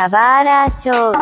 Kawara Show.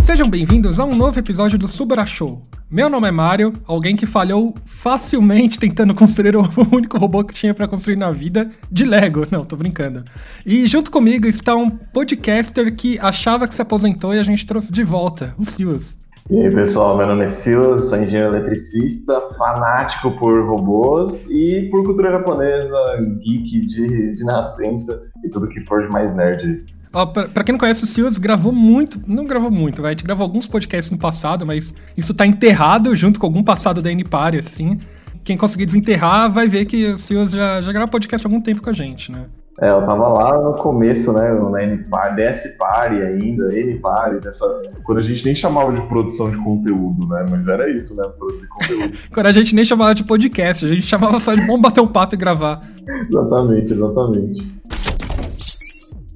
Sejam bem-vindos a um novo episódio do Subara Show. Meu nome é Mario, alguém que falhou facilmente tentando construir o único robô que tinha para construir na vida de Lego. Não, tô brincando. E junto comigo está um podcaster que achava que se aposentou e a gente trouxe de volta, o Silas. E aí, pessoal, meu nome é Silas, sou engenheiro eletricista, fanático por robôs e por cultura japonesa, geek de, de nascença e tudo que for de mais nerd. Ó, pra, pra, quem não conhece, o Silas gravou muito. Não gravou muito, vai. A gente gravou alguns podcasts no passado, mas isso tá enterrado junto com algum passado da N-Party, assim. Quem conseguir desenterrar vai ver que o Silas já, já gravou podcast há algum tempo com a gente, né? É, eu tava lá no começo, né, na N-Party, DS Party ainda, N-Party, dessa... quando a gente nem chamava de produção de conteúdo, né, mas era isso, né, produzir conteúdo. quando a gente nem chamava de podcast, a gente chamava só de vamos bater um papo e gravar. exatamente, exatamente.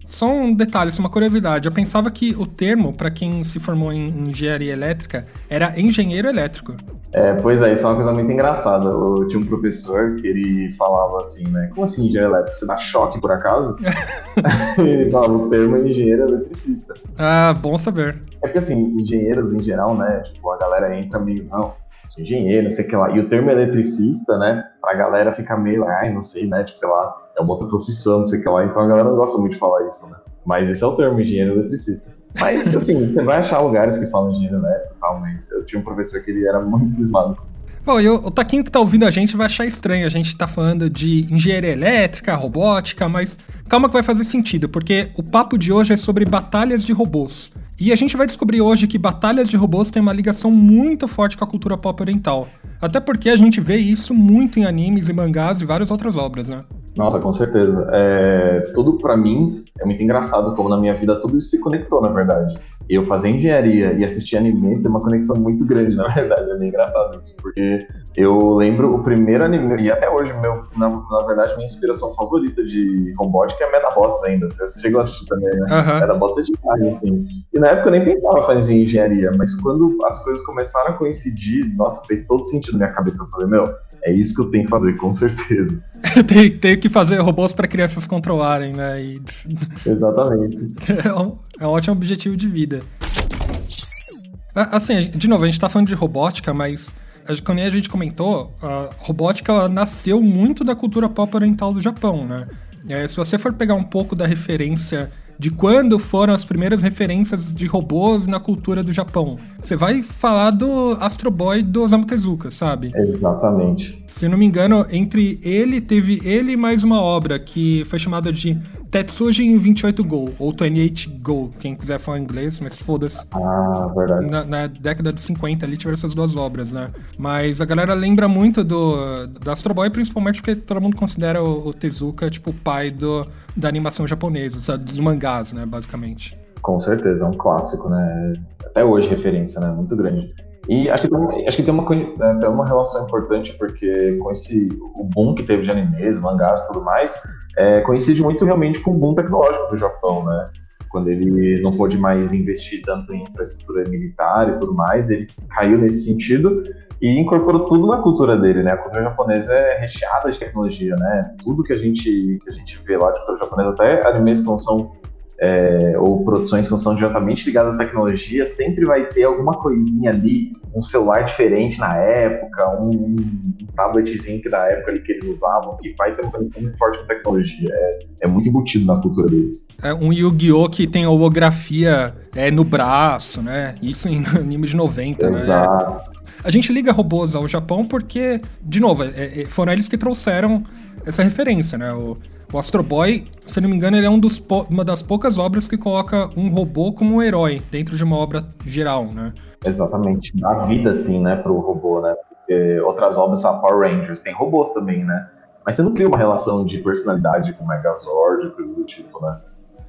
Só um detalhe, uma curiosidade. Eu pensava que o termo, para quem se formou em engenharia elétrica, era engenheiro elétrico. É, pois é, isso é uma coisa muito engraçada. Eu tinha um professor que ele falava assim, né? Como assim engenheiro elétrico? Você dá choque por acaso? ele falava o termo é engenheiro eletricista. Ah, bom saber. É porque assim, engenheiros em geral, né? Tipo, a galera entra meio, não, engenheiro, não sei o que lá. E o termo eletricista, né? Pra galera ficar meio, ai, não sei, né? Tipo, sei lá, é uma outra profissão, não sei o que lá. Então a galera não gosta muito de falar isso, né? Mas esse é o termo, engenheiro eletricista. Mas, assim, você vai achar lugares que falam engenheiro elétrico e tal, mas eu tinha um professor que ele era muito cismado com isso. Bom, e o, o Taquinho que tá ouvindo a gente vai achar estranho. A gente tá falando de engenharia elétrica, robótica, mas calma que vai fazer sentido, porque o papo de hoje é sobre batalhas de robôs. E a gente vai descobrir hoje que batalhas de robôs têm uma ligação muito forte com a cultura pop oriental. Até porque a gente vê isso muito em animes e mangás e várias outras obras, né? Nossa, com certeza. É, tudo para mim é muito engraçado como na minha vida tudo isso se conectou, na verdade. Eu fazer engenharia e assistir anime tem uma conexão muito grande, na verdade. É meio engraçado isso, porque eu lembro o primeiro anime, e até hoje, meu, na, na verdade, minha inspiração favorita de robótica é Medabots ainda. Você chegou a assistir também, né? Uhum. Medabots é demais, assim. E na época eu nem pensava fazer engenharia, mas quando as coisas começaram a coincidir, nossa, fez todo sentido na minha cabeça. Eu falei, meu, é isso que eu tenho que fazer, com certeza. tem, tem que fazer robôs para crianças controlarem, né? E... Exatamente. É um, é um ótimo objetivo de vida. Assim, de novo, a gente tá falando de robótica, mas como a gente comentou, a robótica nasceu muito da cultura pop oriental do Japão, né? É, se você for pegar um pouco da referência de quando foram as primeiras referências de robôs na cultura do Japão. Você vai falar do Astro Boy do Osamu Tezuka, sabe? Exatamente. Se não me engano, entre ele, teve ele mais uma obra que foi chamada de Tetsujin 28 Go, ou 28 Go, quem quiser falar inglês, mas foda-se. Ah, verdade. Na, na, década de 50 ali tiveram essas duas obras, né? Mas a galera lembra muito do, do Astro Boy, principalmente porque todo mundo considera o, o Tezuka, tipo, o pai do, da animação japonesa, sabe? dos mangás, né, basicamente. Com certeza, é um clássico, né? Até hoje referência, né? Muito grande. E acho que, tem, acho que tem, uma, né, tem uma relação importante, porque com esse o boom que teve de animes, mangás e tudo mais, é, coincide muito realmente com o boom tecnológico do Japão, né? Quando ele não pôde mais investir tanto em infraestrutura militar e tudo mais, ele caiu nesse sentido e incorporou tudo na cultura dele, né? A cultura japonesa é recheada de tecnologia, né? Tudo que a gente, que a gente vê lá de cultura japonesa, até animes que não são é, ou produções que não são diretamente ligadas à tecnologia, sempre vai ter alguma coisinha ali, um celular diferente na época, um, um tabletzinho que na época ali que eles usavam, que vai ter uma conexão muito forte com tecnologia. É, é muito embutido na cultura deles. É um Yu-Gi-Oh! que tem holografia é, no braço, né? Isso em anime de 90, Exato. né? Exato. A gente liga robôs ao Japão porque, de novo, é, é, foram eles que trouxeram essa referência, né? O, o Astro Boy, se não me engano, ele é um uma das poucas obras que coloca um robô como um herói dentro de uma obra geral, né? Exatamente. Dá vida, assim, né, pro robô, né? Porque outras obras, a Power Rangers, tem robôs também, né? Mas você não cria uma relação de personalidade com o Megazord, coisa do tipo, né?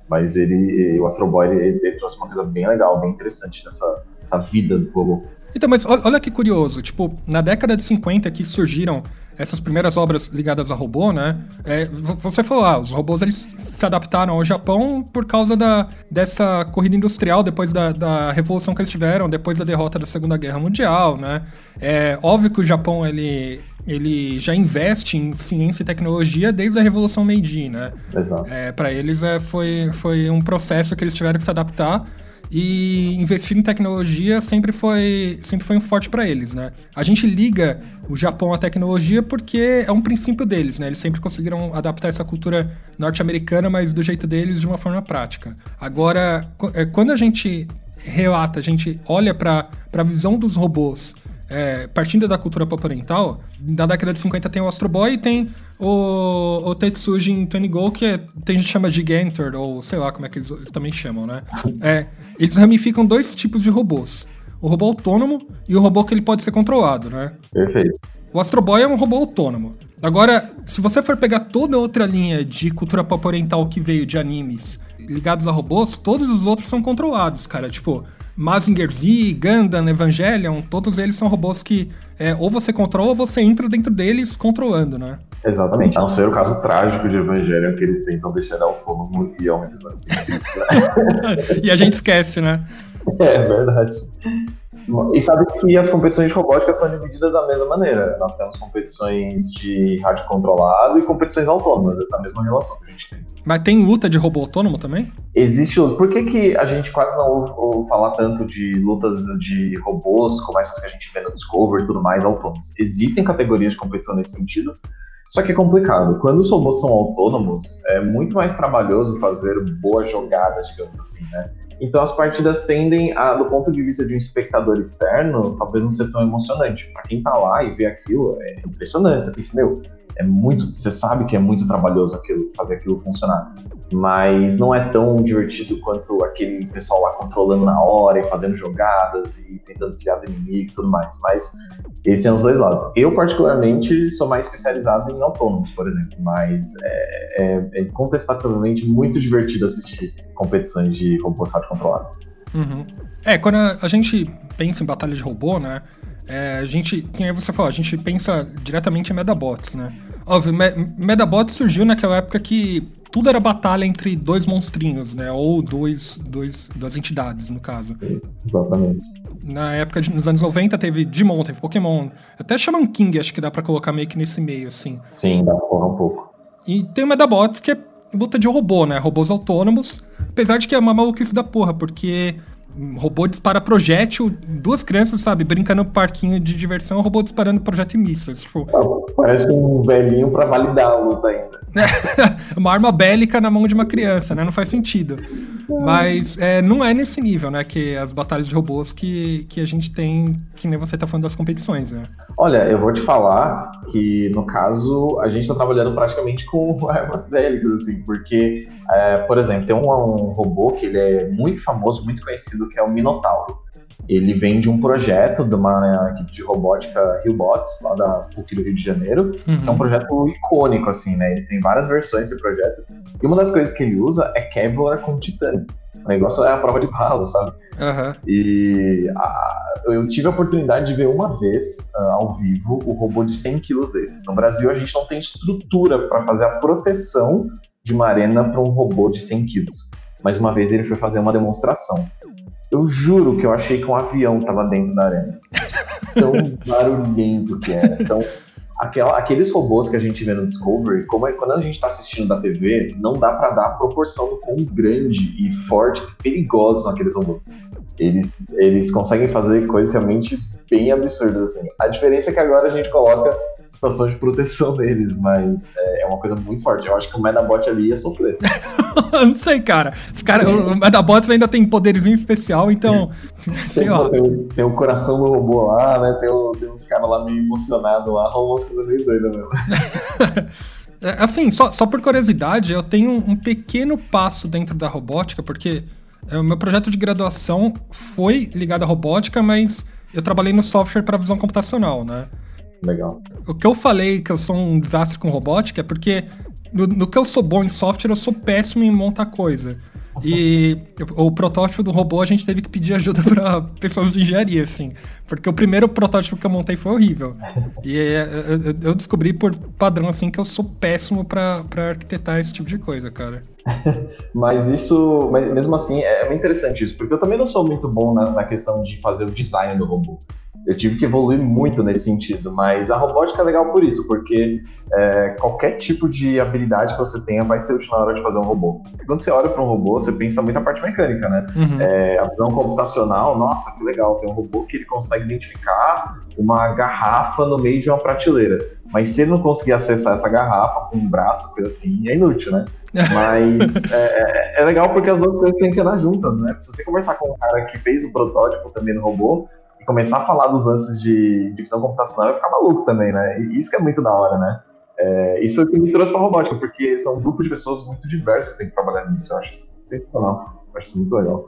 Mas ele, o Astro Boy, ele, ele trouxe uma coisa bem legal, bem interessante nessa, nessa vida do robô. Então, mas olha que curioso, tipo, na década de 50 que surgiram essas primeiras obras ligadas a robô, né? É, você falou, ah, os robôs eles se adaptaram ao Japão por causa da, dessa corrida industrial, depois da, da revolução que eles tiveram, depois da derrota da Segunda Guerra Mundial, né? É óbvio que o Japão, ele, ele já investe em ciência e tecnologia desde a Revolução Meiji, né? Exato. É, Para eles é, foi, foi um processo que eles tiveram que se adaptar e investir em tecnologia sempre foi, sempre foi um forte para eles, né? A gente liga o Japão à tecnologia porque é um princípio deles, né? Eles sempre conseguiram adaptar essa cultura norte-americana, mas do jeito deles, de uma forma prática. Agora, é, quando a gente relata, a gente olha para a visão dos robôs é, partindo da cultura pop oriental, na década de 50 tem o Astro Boy e tem o, o Tetsujin Go, que é, tem gente que chama Gigantor, ou sei lá como é que eles, eles também chamam, né? É, eles ramificam dois tipos de robôs. O robô autônomo e o robô que ele pode ser controlado, né? Perfeito. O Astro Boy é um robô autônomo. Agora, se você for pegar toda outra linha de cultura pop oriental que veio de animes ligados a robôs, todos os outros são controlados, cara. Tipo, Mazinger Z, Gundam, Evangelion, todos eles são robôs que é, ou você controla ou você entra dentro deles controlando, né? Exatamente. A não ser o caso trágico de Evangelion que eles tentam deixar autônomo e é um e a gente esquece, né? É verdade. E sabe que as competições de robótica são divididas da mesma maneira. Nós temos competições de rádio controlado e competições autônomas, essa mesma relação que a gente tem. Mas tem luta de robô autônomo também? Existe luta. Por que, que a gente quase não ouve, ouve falar tanto de lutas de robôs, como essas que a gente vê no Discovery e tudo mais, autônomos? Existem categorias de competição nesse sentido, só que é complicado. Quando os robôs são autônomos, é muito mais trabalhoso fazer boas jogadas, digamos assim, né? Então as partidas tendem a, do ponto de vista de um espectador externo, talvez não ser tão emocionante. Para quem tá lá e vê aquilo, é impressionante. Você pensa, meu, é muito, você sabe que é muito trabalhoso aquilo, fazer aquilo funcionar, mas não é tão divertido quanto aquele pessoal lá controlando na hora e fazendo jogadas e tentando desviar do inimigo e tudo mais. Mas esses são os dois lados. Eu, particularmente, sou mais especializado em autônomos, por exemplo, mas é, é, é contestavelmente muito divertido assistir competições de robôs controlados. Uhum. É, quando a gente pensa em batalha de robô, né? É, a gente, quem você falou, a gente pensa diretamente em Medabots, né? Óbvio, Me Medabots surgiu naquela época que tudo era batalha entre dois monstrinhos, né? Ou dois, dois, duas entidades, no caso. Exatamente. Na época, de, nos anos 90, teve Digimon, teve Pokémon. Até Shaman King, acho que dá pra colocar meio que nesse meio, assim. Sim, dá pra colocar um pouco. E tem o Medabots, que é luta de robô, né? Robôs autônomos. Apesar de que é uma maluquice da porra, porque um robô dispara projétil, duas crianças, sabe, brincando no parquinho de diversão, o robô disparando projétil e mísseis. Tipo... Parece um velhinho pra validar a luta ainda. uma arma bélica na mão de uma criança, né? Não faz sentido. Mas é, não é nesse nível, né? Que as batalhas de robôs que, que a gente tem, que nem você tá falando das competições, né? Olha, eu vou te falar que, no caso, a gente tá trabalhando praticamente com armas bélicas, assim, porque, é, por exemplo, tem um, um robô que ele é muito famoso, muito conhecido, que é o Minotauro. Ele vem de um projeto de uma equipe de robótica Hillbots, lá da PUC do Rio de Janeiro, uhum. é um projeto icônico, assim, né? Eles têm várias versões desse projeto. E uma das coisas que ele usa é Kevlar com titânio. O negócio é a prova de bala, sabe? Uhum. E a, eu tive a oportunidade de ver uma vez, uh, ao vivo, o robô de 100 quilos dele. No Brasil, a gente não tem estrutura para fazer a proteção de uma arena para um robô de 100 quilos. Mas uma vez ele foi fazer uma demonstração. Eu juro que eu achei que um avião tava dentro da arena. Tão barulhento que era. Então, aquela, aqueles robôs que a gente vê no Discovery, como é, quando a gente tá assistindo da TV, não dá para dar a proporção do quão grande e fortes e perigosos são aqueles robôs. Eles, eles conseguem fazer coisas realmente bem absurdas, assim. A diferença é que agora a gente coloca situação de proteção deles, mas é, é, uma coisa muito forte. Eu acho que o Medabot ali ia sofrer. não sei, cara. Os cara o Medabot ainda tem poderzinho especial, então. sei tem, lá. Tem, tem, o coração do robô lá, né? Tem, o, tem uns caras lá meio emocionados lá, rolam umas coisas meio doidas mesmo. É, assim, só, só por curiosidade, eu tenho um pequeno passo dentro da robótica, porque é, o meu projeto de graduação foi ligado à robótica, mas eu trabalhei no software para visão computacional, né? Legal. O que eu falei que eu sou um desastre com robótica é porque no, no, que eu sou bom em software, eu sou péssimo em montar coisa. E o protótipo do robô a gente teve que pedir ajuda para pessoas de engenharia, assim. Porque o primeiro protótipo que eu montei foi horrível. E é, eu descobri por padrão, assim, que eu sou péssimo para arquitetar esse tipo de coisa, cara. mas isso, mas mesmo assim, é muito interessante isso, porque eu também não sou muito bom na, na questão de fazer o design do robô eu tive que evoluir muito nesse sentido, mas a robótica é legal por isso, porque é, qualquer tipo de habilidade que você tenha vai ser útil na hora de fazer um robô. Quando você olha para um robô, você pensa muito na parte mecânica, né? Uhum. É, a visão computacional, nossa, que legal, tem um robô que ele consegue identificar uma garrafa no meio de uma prateleira. Mas se ele não conseguir acessar essa garrafa com um braço, coisa assim, é inútil, né? Mas é, é, é, legal porque as duas coisas têm que andar juntas, né? Se você conversar com um cara que fez o protótipo também no robô, e começar a falar dos lances de, de visão computacional, eu ficar maluco também, né? E isso que é muito da hora, né? É, isso foi o que me trouxe para robótica, porque são um grupo de pessoas muito diversos que tem que trabalhar nisso. Eu acho sensacional. Eu acho muito legal.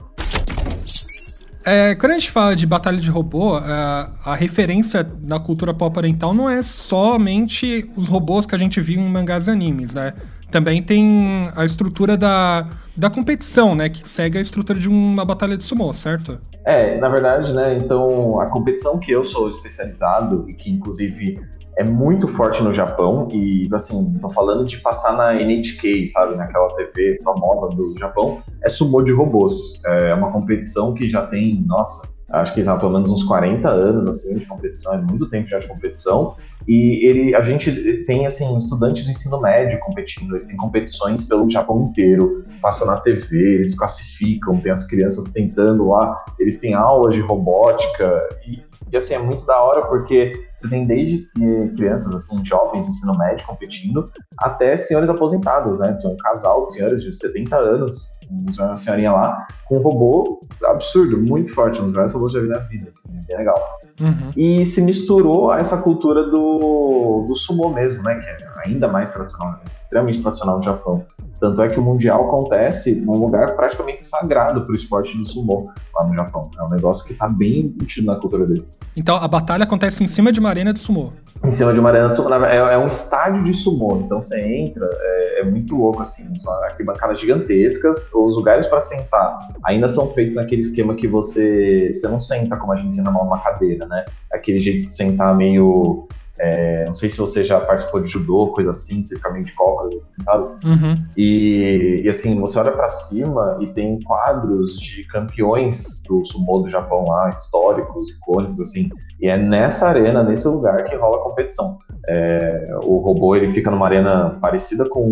É, quando a gente fala de batalha de robô, a, é, a referência na cultura pop oriental não é somente os robôs que a gente viu em mangás e animes, né? Também tem a estrutura da, da competição, né? Que segue a estrutura de uma batalha de sumô, certo? É, na verdade, né? Então, a competição que eu sou especializado e que, inclusive, é muito forte no Japão e, assim, tô falando de passar na NHK, sabe? Naquela TV famosa do Japão, é sumô de robôs. É uma competição que já tem, nossa, acho que já pelo menos uns 40 anos assim de competição, é muito tempo já de competição. E ele, a gente tem assim estudantes do ensino médio competindo, eles têm competições pelo Japão inteiro, passa na TV, eles classificam, tem as crianças tentando lá, eles têm aulas de robótica e, e assim é muito da hora porque você tem desde crianças assim, jovens do ensino médio competindo, até senhores aposentados, né? Tem um casal de senhores de 70 anos uma senhorinha lá, com um robô absurdo, muito forte, um dos melhores robôs que eu já vi na vida, assim, bem legal. Uhum. E se misturou a essa cultura do, do sumo mesmo, né, que é ainda mais tradicional, né, extremamente tradicional no Japão. Tanto é que o Mundial acontece num lugar praticamente sagrado para o esporte do sumo lá no Japão. É um negócio que está bem embutido na cultura deles. Então a batalha acontece em cima de uma arena de sumo. Em cima de uma arena de sumo. É, é um estádio de sumo. Então você entra, é, é muito louco assim. São arquibancadas gigantescas. Os lugares para sentar ainda são feitos naquele esquema que você, você não senta como a gente senta numa cadeira, né? Aquele jeito de sentar meio é, não sei se você já participou de judô, coisa assim, você fica meio de cócoras, assim, sabe? Uhum. E, e, assim, você olha para cima e tem quadros de campeões do sumo do Japão lá, históricos, icônicos, assim. E é nessa arena, nesse lugar que rola a competição. É, o robô ele fica numa arena parecida com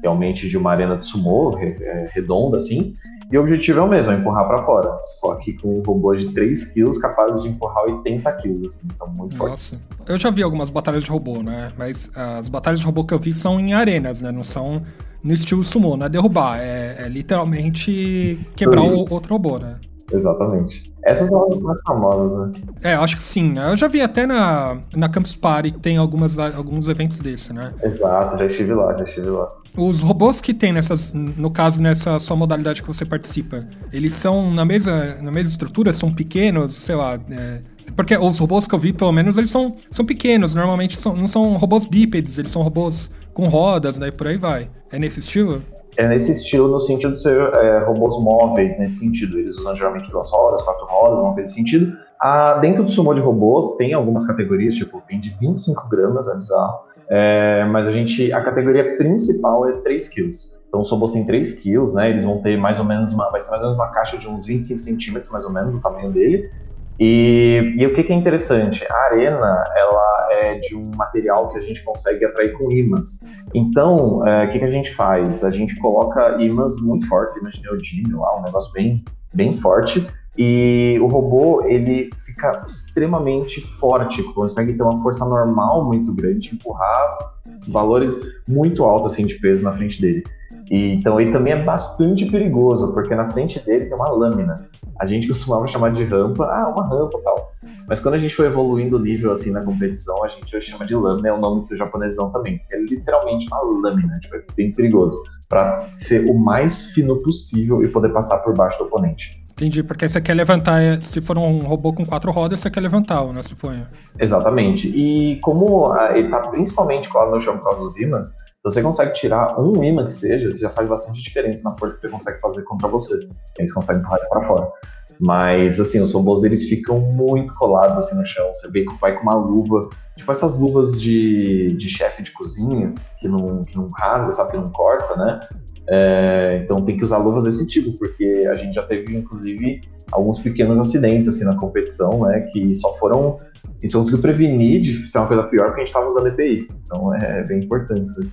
realmente de uma arena de sumo, é, redonda assim, e o objetivo é o mesmo, é empurrar para fora. Só que com um robô de 3 kg capaz de empurrar 80 kg, assim, são muito Nossa. fortes. Eu já vi algumas batalhas de robô, né? Mas as batalhas de robô que eu vi são em arenas, né? Não são no estilo sumo, não é derrubar, é, é literalmente quebrar o outro robô, né? Exatamente. Essas são as mais famosas, né? É, acho que sim. Eu já vi até na, na Campus Party tem algumas, alguns eventos desse, né? Exato, já estive lá, já estive lá. Os robôs que tem nessas, no caso, nessa sua modalidade que você participa, eles são na mesma, na mesma estrutura, são pequenos, sei lá. É, porque os robôs que eu vi, pelo menos, eles são, são pequenos. Normalmente são, não são robôs bípedes, eles são robôs com rodas, né? E por aí vai. É nesse estilo? É nesse estilo, no sentido de ser é, robôs móveis, nesse sentido. Eles usam geralmente duas rodas, quatro rodas, uma coisa nesse sentido. Ah, dentro do sumo de robôs, tem algumas categorias, tipo, tem de 25 gramas, é bizarro. É, mas a gente, a categoria principal é 3 quilos. Então, os robôs têm 3 quilos, né? Eles vão ter mais ou menos uma, vai ser mais ou menos uma caixa de uns 25 centímetros, mais ou menos, o tamanho dele. E, e o que, que, é interessante? A arena ela é de um material que a gente consegue atrair com ímãs. Então, é, o que, que, a gente faz? A gente coloca ímãs muito fortes, ímãs de neodímio lá, um negócio bem, bem forte. E o robô ele fica extremamente forte, consegue ter uma força normal muito grande, empurrar valores muito altos assim de peso na frente dele. E, então ele também é bastante perigoso, porque na frente dele tem uma lâmina. A gente costumava chamar de rampa, ah, uma rampa tal. Mas quando a gente foi evoluindo o nível assim na competição, a gente chama de lâmina, é o nome que o japonês dão também. É literalmente uma lâmina, tipo, é bem perigoso. para ser o mais fino possível e poder passar por baixo do oponente. Entendi, porque você quer levantar, é, se for um robô com quatro rodas, você quer levantar, né, suponho. Exatamente. E como ele tá principalmente colado no chão por causa dos ímãs, você consegue tirar um imã que seja, já faz bastante diferença na força que ele consegue fazer contra você. Eles conseguem empurrar ele para fora. Mas, assim, os robôs, eles ficam muito colados, assim, no chão. Você vê que vai com uma luva, tipo essas luvas de, de chefe de cozinha, que não, que não rasga, sabe, que não corta, né? É, então tem que usar luvas desse tipo, porque a gente já teve, inclusive, alguns pequenos acidentes, assim, na competição, né? Que só foram... A gente conseguiu prevenir de ser uma coisa pior porque a gente estava usando EPI. Então é bem importante isso aí.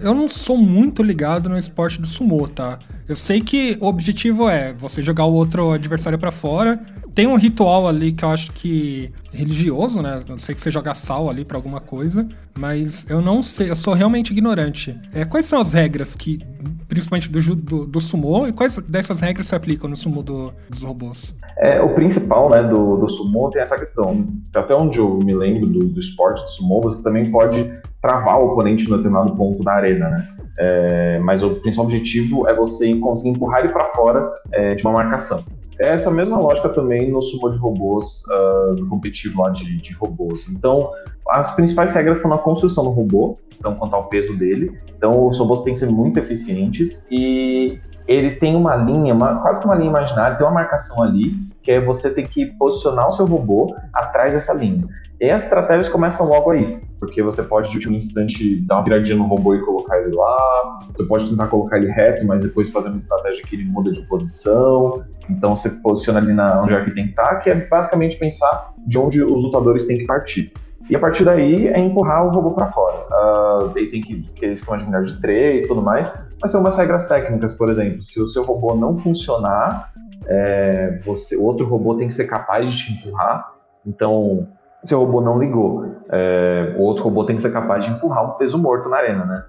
Eu não sou muito ligado no esporte do sumô, tá? Eu sei que o objetivo é você jogar o outro adversário para fora. Tem um ritual ali que eu acho que religioso, né? Eu sei que você joga sal ali para alguma coisa, mas eu não sei, eu sou realmente ignorante. É, quais são as regras que, principalmente do, do, do sumô, e quais dessas regras se aplicam no sumô do, dos robôs? É, o principal, né, do, do sumô tem essa questão. Até onde eu me lembro do, do esporte do sumô, você também pode travar o oponente no determinado ponto da arena, né? É, mas o principal objetivo é você conseguir empurrar ele para fora é, de uma marcação. É essa mesma lógica também no sumo de robôs, uh, no competitivo lá de, de, robôs. Então, as principais regras são na construção do robô, então quanto ao peso dele. Então, os robôs têm que ser muito eficientes e ele tem uma linha, uma, quase que uma linha imaginária, tem uma marcação ali, que é você ter que posicionar o seu robô atrás dessa linha. E as estratégias começam logo aí, porque você pode de um instante dar uma viradinha no robô e colocar ele lá, você pode tentar colocar ele reto, mas depois fazer uma estratégia que ele muda de posição, então você posiciona ali na, onde é que tem que estar, que é basicamente pensar de onde os lutadores têm que partir. E a partir daí é empurrar o robô para fora. Uh, daí tem que aquele esquema de melhor de três e tudo mais, mas são umas regras técnicas, por exemplo, se o seu robô não funcionar, é, você, o outro robô tem que ser capaz de te empurrar. Então, seu robô não ligou. É, o outro robô tem que ser capaz de empurrar um peso morto na arena, né?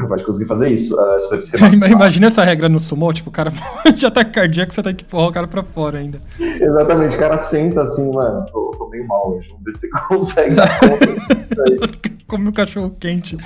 Capaz de conseguir fazer isso. Uh, se você Imagina essa regra no sumo, tipo, o cara já tá cardíaco, você tem que empurrar o cara pra fora ainda. Exatamente, o cara senta assim, mano, tô, tô meio mal hoje, vamos ver se você consegue dar conta Come o cachorro quente.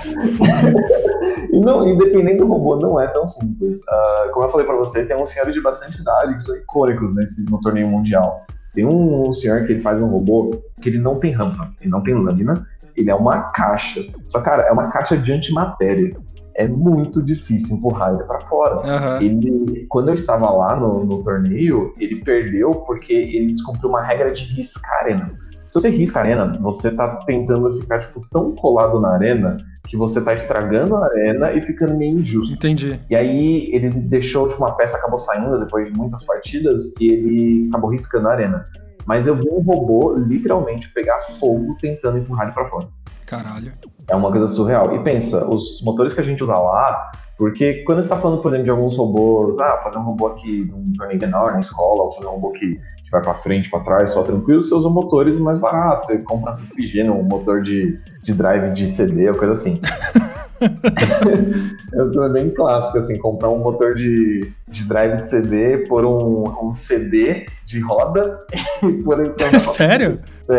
e, não, independente do robô, não é tão simples. Uh, como eu falei pra você, tem uns senhores de bastante idade que são icônicos nesse, no torneio mundial. Tem um senhor que ele faz um robô que ele não tem rampa, ele não tem lâmina, ele é uma caixa. Só, cara, é uma caixa de antimatéria. É muito difícil empurrar ele para fora. Uhum. Ele, quando eu estava lá no, no torneio, ele perdeu porque ele descumpriu uma regra de riscar arena. Se você risca a arena, você tá tentando ficar tipo, tão colado na arena que você tá estragando a arena e ficando meio injusto. Entendi. E aí ele deixou, tipo, uma peça acabou saindo depois de muitas partidas e ele acabou riscando a arena. Mas eu vi um robô literalmente pegar fogo tentando empurrar ele pra fora. Caralho. É uma coisa surreal. E pensa, os motores que a gente usa lá, porque quando você está falando, por exemplo, de alguns robôs, ah, fazer um robô aqui num torneio menor na escola, ou fazer um robô que, que vai para frente, para trás, só tranquilo, você usa motores mais baratos. Você compra na um motor de, de drive de CD, ou coisa assim. é bem clássico, assim, comprar um motor de, de drive de CD, pôr um, um CD de roda e pôr... Então, Sério?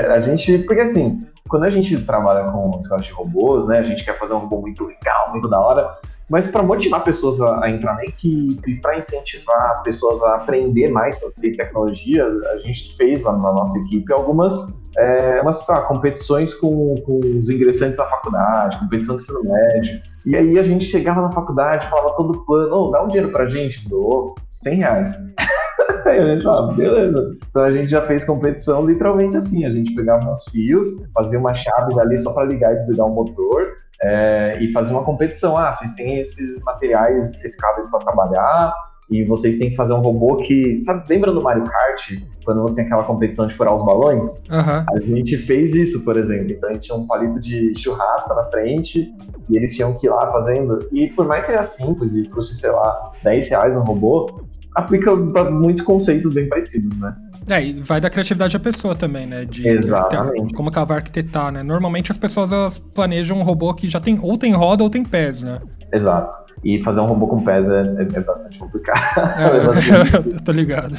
A gente... Porque, assim, quando a gente trabalha com escolas de robôs, né, a gente quer fazer um robô muito legal, muito da hora, mas para motivar pessoas a, a, entrar na equipe, para incentivar pessoas a aprender mais sobre tecnologias, a gente fez lá na nossa equipe algumas é, umas, sabe, competições com, com os ingressantes da faculdade, competição de ensino médio. E aí a gente chegava na faculdade, falava todo plano, oh, dá um dinheiro pra gente, dou 100 reais. aí a gente falava, beleza. Então a gente já fez competição literalmente assim, a gente pegava uns fios, fazia uma chave ali só para ligar e desligar o motor, é, e fazia uma competição. Ah, vocês têm esses materiais recicláveis para trabalhar, e vocês têm que fazer um robô que. Sabe, lembra do Mario Kart? Quando você tem aquela competição de furar os balões? Uhum. A gente fez isso, por exemplo. Então a gente tinha um palito de churrasco na frente e eles tinham que ir lá fazendo. E por mais que seja simples e custe, sei lá, 10 reais um robô, aplica muitos conceitos bem parecidos, né? É, e vai da criatividade da pessoa também, né? De, Exatamente. De, como que ela vai arquitetar, né? Normalmente as pessoas elas planejam um robô que já tem ou tem roda ou tem pés, né? Exato. E fazer um robô com pés é, é, é bastante complicado. É, é bastante... tô ligado.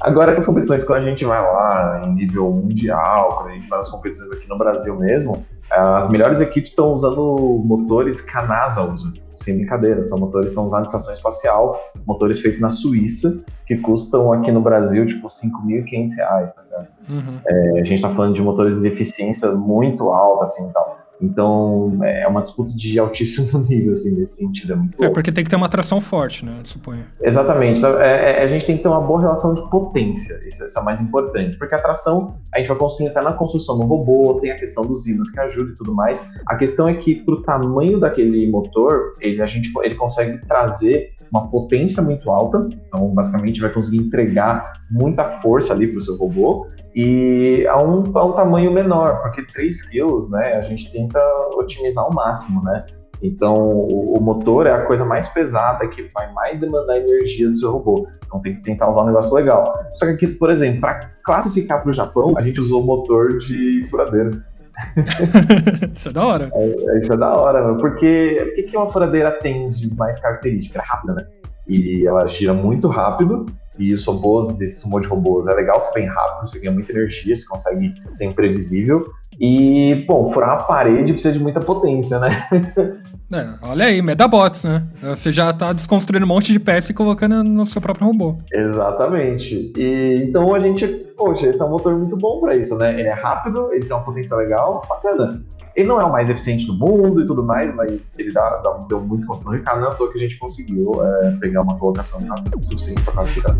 Agora, essas competições, quando a gente vai lá em nível mundial, quando a gente faz as competições aqui no Brasil mesmo, as melhores equipes estão usando motores que a NASA usa sem brincadeira, são motores são usados em estação espacial, motores feitos na Suíça, que custam aqui no Brasil, tipo, 5.500 reais, tá ligado? Uhum. É, a gente tá falando de motores de eficiência muito alta, assim, tal. Então é uma disputa de altíssimo nível, assim, nesse sentido. É, muito é porque tem que ter uma atração forte, né? Suponho. Exatamente. É, é, a gente tem que ter uma boa relação de potência, isso, isso, é o mais importante. Porque a atração, a gente vai construindo até na construção do robô, tem a questão dos ímãs que ajuda e tudo mais. A questão é que, pro tamanho daquele motor, ele, a gente, ele consegue trazer uma potência muito alta, então basicamente vai conseguir entregar muita força ali para o seu robô e a um, a um tamanho menor, porque 3 quilos, né, a gente tenta otimizar ao máximo, né? Então, o, o, motor é a coisa mais pesada que vai mais demandar energia do seu robô. Então, tem que tentar usar um negócio legal. Só que aqui, por exemplo, para classificar para o Japão, a gente usou motor de furadeira. isso é da hora. É, isso é da hora, porque o que, que uma furadeira tem de mais característica? É rápida, né? E ela gira muito rápido. E os robôs, desse sumo de robôs, é legal ser bem rápido, você ganha muita energia, você consegue ser imprevisível. E, bom, furar uma parede precisa de muita potência, né? É, olha aí, Medabots, né? Você já tá desconstruindo um monte de peça e colocando no seu próprio robô. Exatamente. E então a gente, poxa, esse é um motor muito bom para isso, né? Ele é rápido, ele tem uma potência legal, bacana. Ele não é o mais eficiente do mundo e tudo mais, mas ele dá, dá, deu muito conta no recado, não é à toa que a gente conseguiu é, pegar uma colocação suficiente para classificar.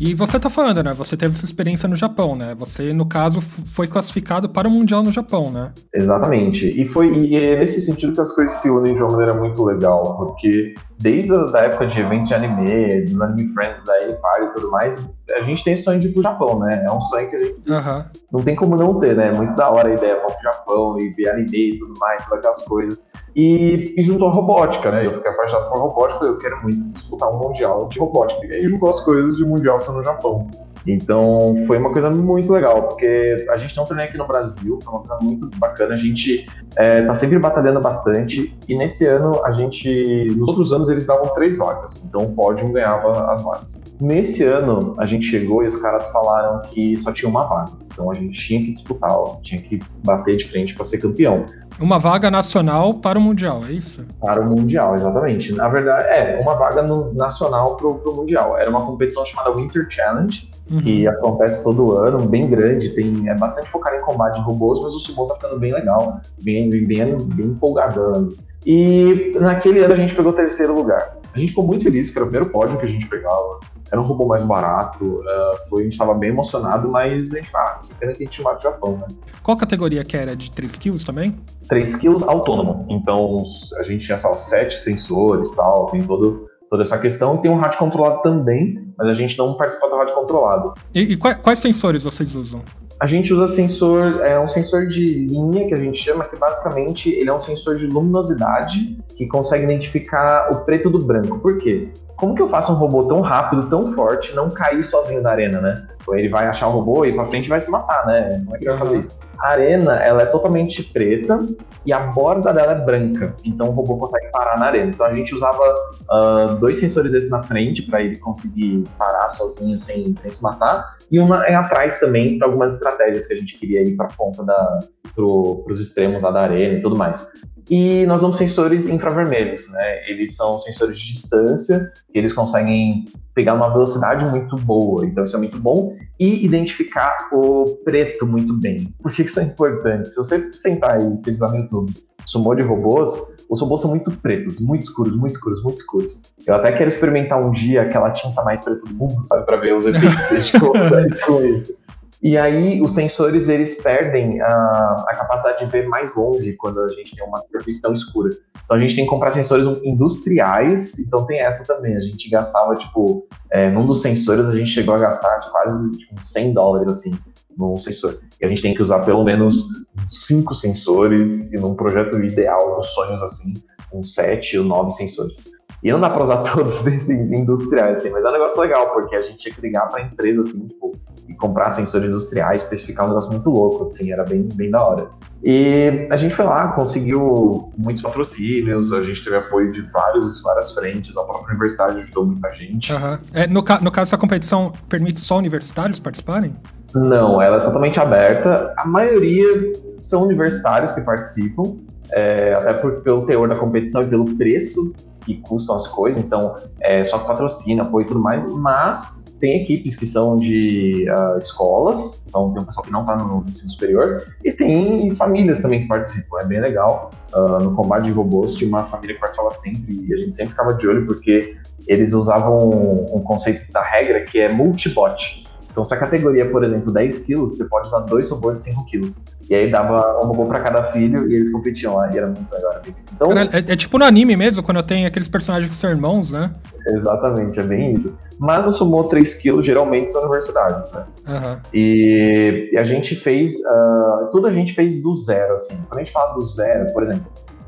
E você tá falando, né? Você teve essa experiência no Japão, né? Você, no caso, foi classificado para o Mundial no Japão, né? Exatamente. E foi e é nesse sentido que as coisas se unem de uma maneira muito legal, porque desde a da época de eventos de anime, dos anime friends da Party e tudo mais, a gente tem esse sonho de ir pro Japão, né? É um sonho que a gente uhum. não tem como não ter, né? É muito da hora a ideia, vamos pro Japão e ver anime e tudo mais, todas aquelas coisas. E, e juntou a robótica, né? Eu fiquei apaixonado por robótica, eu quero muito disputar um mundial de robótica. E aí juntou as coisas de mundial sendo no Japão. Então foi uma coisa muito legal, porque a gente tem um torneio aqui no Brasil, foi uma coisa muito bacana. A gente é, tá sempre batalhando bastante, e nesse ano a gente. Nos outros anos eles davam três vagas, então o pódio ganhava as vagas. Nesse ano a gente chegou e os caras falaram que só tinha uma vaga, então a gente tinha que disputar, tinha que bater de frente para ser campeão. Uma vaga nacional para o Mundial, é isso? Para o Mundial, exatamente. Na verdade, é, uma vaga no, nacional para o Mundial. Era uma competição chamada Winter Challenge, uhum. que acontece todo ano, bem grande, tem, é bastante focado em combate de robôs, mas o sumo tá ficando bem legal, bem, bem, bem, empolgadão. E naquele ano a gente pegou o terceiro lugar. A gente ficou muito feliz, que era o primeiro pódio que a gente pegava era um robô mais barato, uh, foi, a gente estava bem emocionado, mas a gente, ah, pena que a gente do Japão, né? Qual categoria que era? De 3 kills também? 3 kills autônomo. Então a gente tinha só 7 sensores tal, tem todo, toda essa questão. Tem um rádio controlado também, mas a gente não participa do rádio controlado. E, e quais, quais sensores vocês usam? A gente usa sensor, é um sensor de linha que a gente chama, que basicamente ele é um sensor de luminosidade que consegue identificar o preto do branco. Por quê? Como que eu faço um robô tão rápido, tão forte, não cair sozinho na arena, né? Ou ele vai achar o robô e ir pra frente vai se matar, né? Como é que vai fazer isso? A arena, ela é totalmente preta e a borda dela é branca. Então o robô consegue parar na arena. Então a gente usava uh, dois sensores desses na frente para ele conseguir parar sozinho sem, sem se matar. E uma é atrás também para algumas estratégias que a gente queria ir para ponta da pro, pros extremos lá da arena e tudo mais. E nós usamos sensores infravermelhos, né? Eles são sensores de distância, eles conseguem pegar uma velocidade muito boa, então isso é muito bom, e identificar o preto muito bem. Por que isso é importante? Se você sentar e pesquisar no YouTube sumô de robôs, os robôs são muito pretos, muito escuros, muito escuros, muito escuros. Eu até quero experimentar um dia aquela tinta mais preta do mundo, sabe, para ver os efeitos com isso. E aí os sensores eles perdem a, a, capacidade de ver mais longe quando a gente tem uma superfície escura. Então a gente tem que comprar sensores industriais, então tem essa também. A gente gastava, tipo, é, num dos sensores a gente chegou a gastar quase tipo, 100 dólares assim num sensor. E a gente tem que usar pelo menos cinco sensores e num projeto ideal, nos sonhos assim, uns sete ou nove sensores. E não dá para usar todos desses industriais, assim, mas é um negócio legal, porque a gente tinha que ligar para empresa, assim, tipo, e comprar sensores industriais, especificar um negócio muito louco, assim, era bem, bem da hora. E a gente foi lá, conseguiu muitos patrocínios, a gente teve apoio de vários, várias frentes, a própria universidade ajudou muita gente. Uhum. É, no, ca no caso, essa competição permite só universitários participarem? Não, ela é totalmente aberta. A maioria são universitários que participam, é, até por, pelo teor da competição e pelo preço que custam as coisas, então é só patrocínio, apoio e tudo mais, mas tem equipes que são de uh, escolas, então tem um pessoal que não está no ensino superior, e tem famílias também que participam, é bem legal. Uh, no combate de robôs tinha uma família que participava sempre, e a gente sempre ficava de olho porque eles usavam um, um conceito da regra que é multibot. Então, se a categoria, por exemplo, 10 quilos, você pode usar dois robôs de 5 quilos. E aí dava um robô pra cada filho e eles competiam lá, e era muito legal. Então, Cara, é, é, tipo no anime mesmo, quando tem aqueles personagens que são irmãos, né? Exatamente, é bem isso. Mas o Sumô 3 quilos geralmente são universidades, né? Uhum. E, e, a gente fez, uh, tudo a gente fez do zero, assim. Quando a gente fala do zero, por exemplo,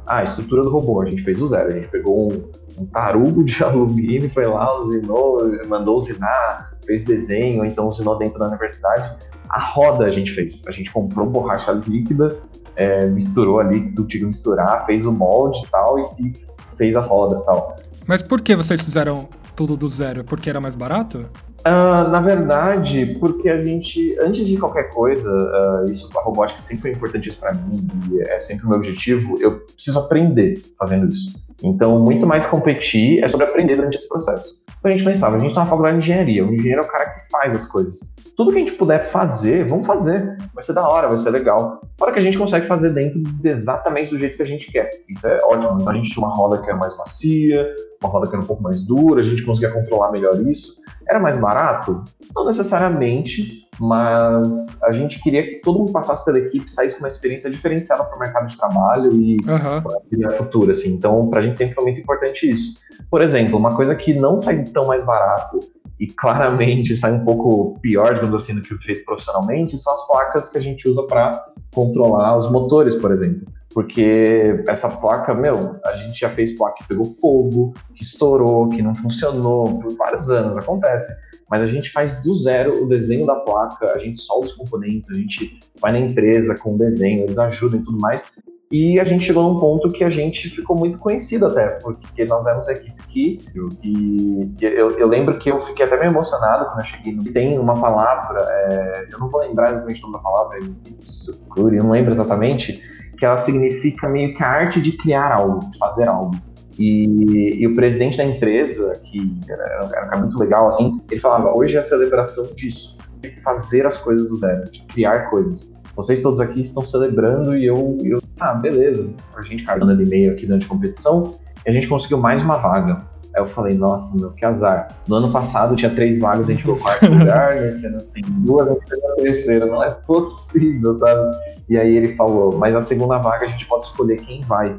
ah, a estrutura do robô, a gente fez do zero. A gente pegou um, um tarugo de alumínio, foi lá, usinou, mandou usinar, fez desenho, então usinou dentro da universidade. A roda a gente fez. A gente comprou borracha líquida, é, misturou ali, tudo tinha que misturar, fez o molde e tal, e, e fez as rodas e tal. Mas por que vocês fizeram tudo do zero? Porque era mais barato? Uh, na verdade, porque a gente, antes de qualquer coisa, uh, isso a robótica sempre é importante para mim e é sempre o meu objetivo. Eu preciso aprender fazendo isso. Então, muito mais competir é sobre aprender durante esse processo. Então, a gente pensava, a gente tá na faculdade de engenharia, o engenheiro é o cara que faz as coisas. Tudo que a gente puder fazer, vamos fazer. Vai ser da hora, vai ser legal. Fora que a gente consegue fazer dentro de exatamente do jeito que a gente quer. Isso é ótimo. Então, a gente tinha uma roda que era mais macia, uma roda que era um pouco mais dura, a gente conseguia controlar melhor isso. Era mais barato? Não necessariamente, mas a gente queria que todo mundo passasse pela equipe, saísse com uma experiência diferenciada para o mercado de trabalho e uhum. para a futura, assim. Então, para a gente sempre foi muito importante isso. Por exemplo, uma coisa que não sai tão mais barato e claramente sai um pouco pior, digamos assim, do que o feito profissionalmente, são as placas que a gente usa para controlar os motores, por exemplo. Porque essa placa, meu, a gente já fez placa que pegou fogo, que estourou, que não funcionou por vários anos, acontece. Mas a gente faz do zero o desenho da placa, a gente solda os componentes, a gente vai na empresa com o desenho, eles ajudam e tudo mais. E a gente chegou num ponto que a gente ficou muito conhecido até, porque nós éramos a equipe que. E eu, eu lembro que eu fiquei até meio emocionado quando eu cheguei. Tem uma palavra, é, eu não vou lembrar exatamente o nome da palavra, eu não lembro exatamente, que ela significa meio que a arte de criar algo, de fazer algo. E, e o presidente da empresa, que era, era um cara muito legal, assim, ele falava: hoje é a celebração disso, de fazer as coisas do zero, criar coisas. Vocês todos aqui estão celebrando e eu, eu ah, beleza. A gente carregando ali meio aqui durante a competição e a gente conseguiu mais uma vaga. Aí eu falei, nossa, meu, que azar. No ano passado tinha três vagas, a gente ficou quarto lugar, nesse ano tem duas, a gente tem a terceira, não é possível, sabe? E aí ele falou, mas a segunda vaga a gente pode escolher quem vai.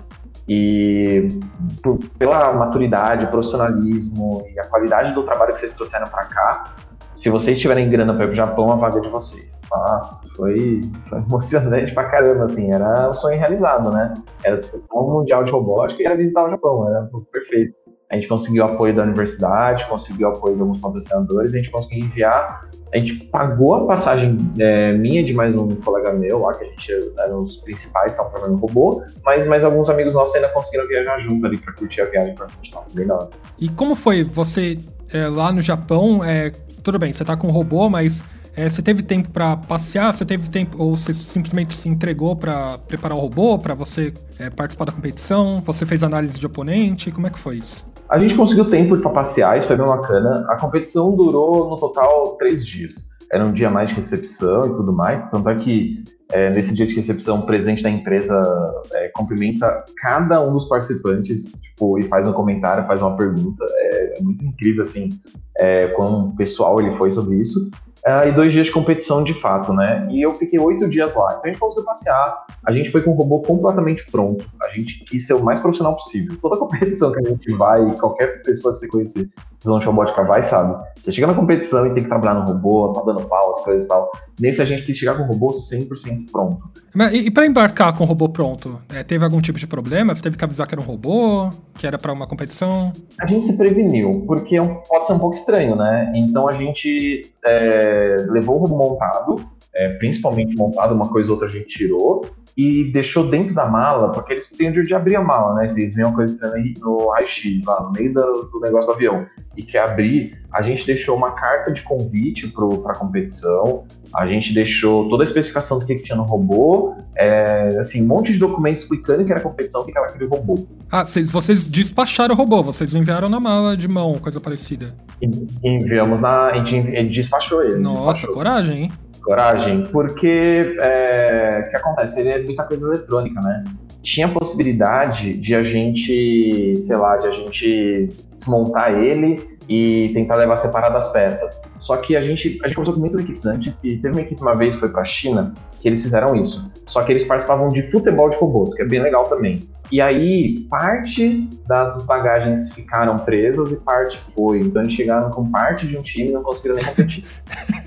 E por, pela maturidade, profissionalismo e a qualidade do trabalho que vocês trouxeram para cá, se vocês tiverem grana para ir pro Japão, a vaga é de vocês. Nossa, foi, foi emocionante pra caramba, assim, era um sonho realizado, né? Era disputar um mundial de robótica e era visitar o Japão, era perfeito. A gente conseguiu apoio da universidade, conseguiu apoio de alguns patrocinadores, a gente conseguiu enviar. A gente pagou a passagem é, minha de mais um colega meu lá, que a gente era os principais, estavam no robô, mas mais alguns amigos nossos ainda conseguiram viajar junto ali para curtir a viagem bem da hora. E como foi você é, lá no Japão? É, tudo bem, você tá com um robô, mas é, você teve tempo para passear? Você teve tempo ou você simplesmente se entregou para preparar o robô, para você é, participar da competição? Você fez análise de oponente? Como é que foi isso? A gente conseguiu tempo para passear, isso foi bem bacana. A competição durou no total três dias. Era um dia mais de recepção e tudo mais. Tanto é que é, nesse dia de recepção, o presidente da empresa é, cumprimenta cada um dos participantes tipo, e faz um comentário, faz uma pergunta. É, é muito incrível assim, é, quão pessoal ele foi sobre isso uh, e dois dias de competição de fato, né? E eu fiquei oito dias lá. Então a gente conseguiu passear, a gente foi com o robô completamente pronto, a gente quis ser o mais profissional possível. Toda competição que a gente vai, qualquer pessoa que você conhecer visão de robótica vai, sabe? Você chega na competição e tem que trabalhar no robô, tá dando pau, as coisas e tal. Nesse a gente quis chegar com o robô 100% pronto. E, e para embarcar com o robô pronto, é, teve algum tipo de problema? Você teve que avisar que era um robô, que era para uma competição? A gente se preveniu, porque é pode ser um pouco estranho, né? Então a gente é, levou o robô montado, é, principalmente montado, uma coisa ou outra a gente tirou, e deixou dentro da mala, porque eles têm de abrir a mala, né? Se eles veem uma coisa estranha no raio-x, lá no meio do, do, negócio do avião, e quer abrir, a gente deixou uma carta de convite para a competição, a gente deixou toda a especificação do que, que tinha no robô, é, assim, um monte de documentos explicando que era a competição, o que era aquele robô. Ah, vocês, vocês despacharam o robô, vocês enviaram na mala de mão, coisa parecida. enviamos na. A gente, a gente despachou ele. Nossa, despachou. coragem, hein? Coragem, porque é, o que acontece? Ele é muita coisa eletrônica, né? Tinha a possibilidade de a gente, sei lá, de a gente desmontar ele e tentar levar separadas as peças. Só que a gente, a gente conversou com muitas equipes antes e teve uma equipe uma vez foi para a China que eles fizeram isso. Só que eles participavam de futebol de robôs, que é bem legal também. E aí, parte das bagagens ficaram presas e parte foi. Então, eles chegaram com parte de um time e não conseguiram nem competir.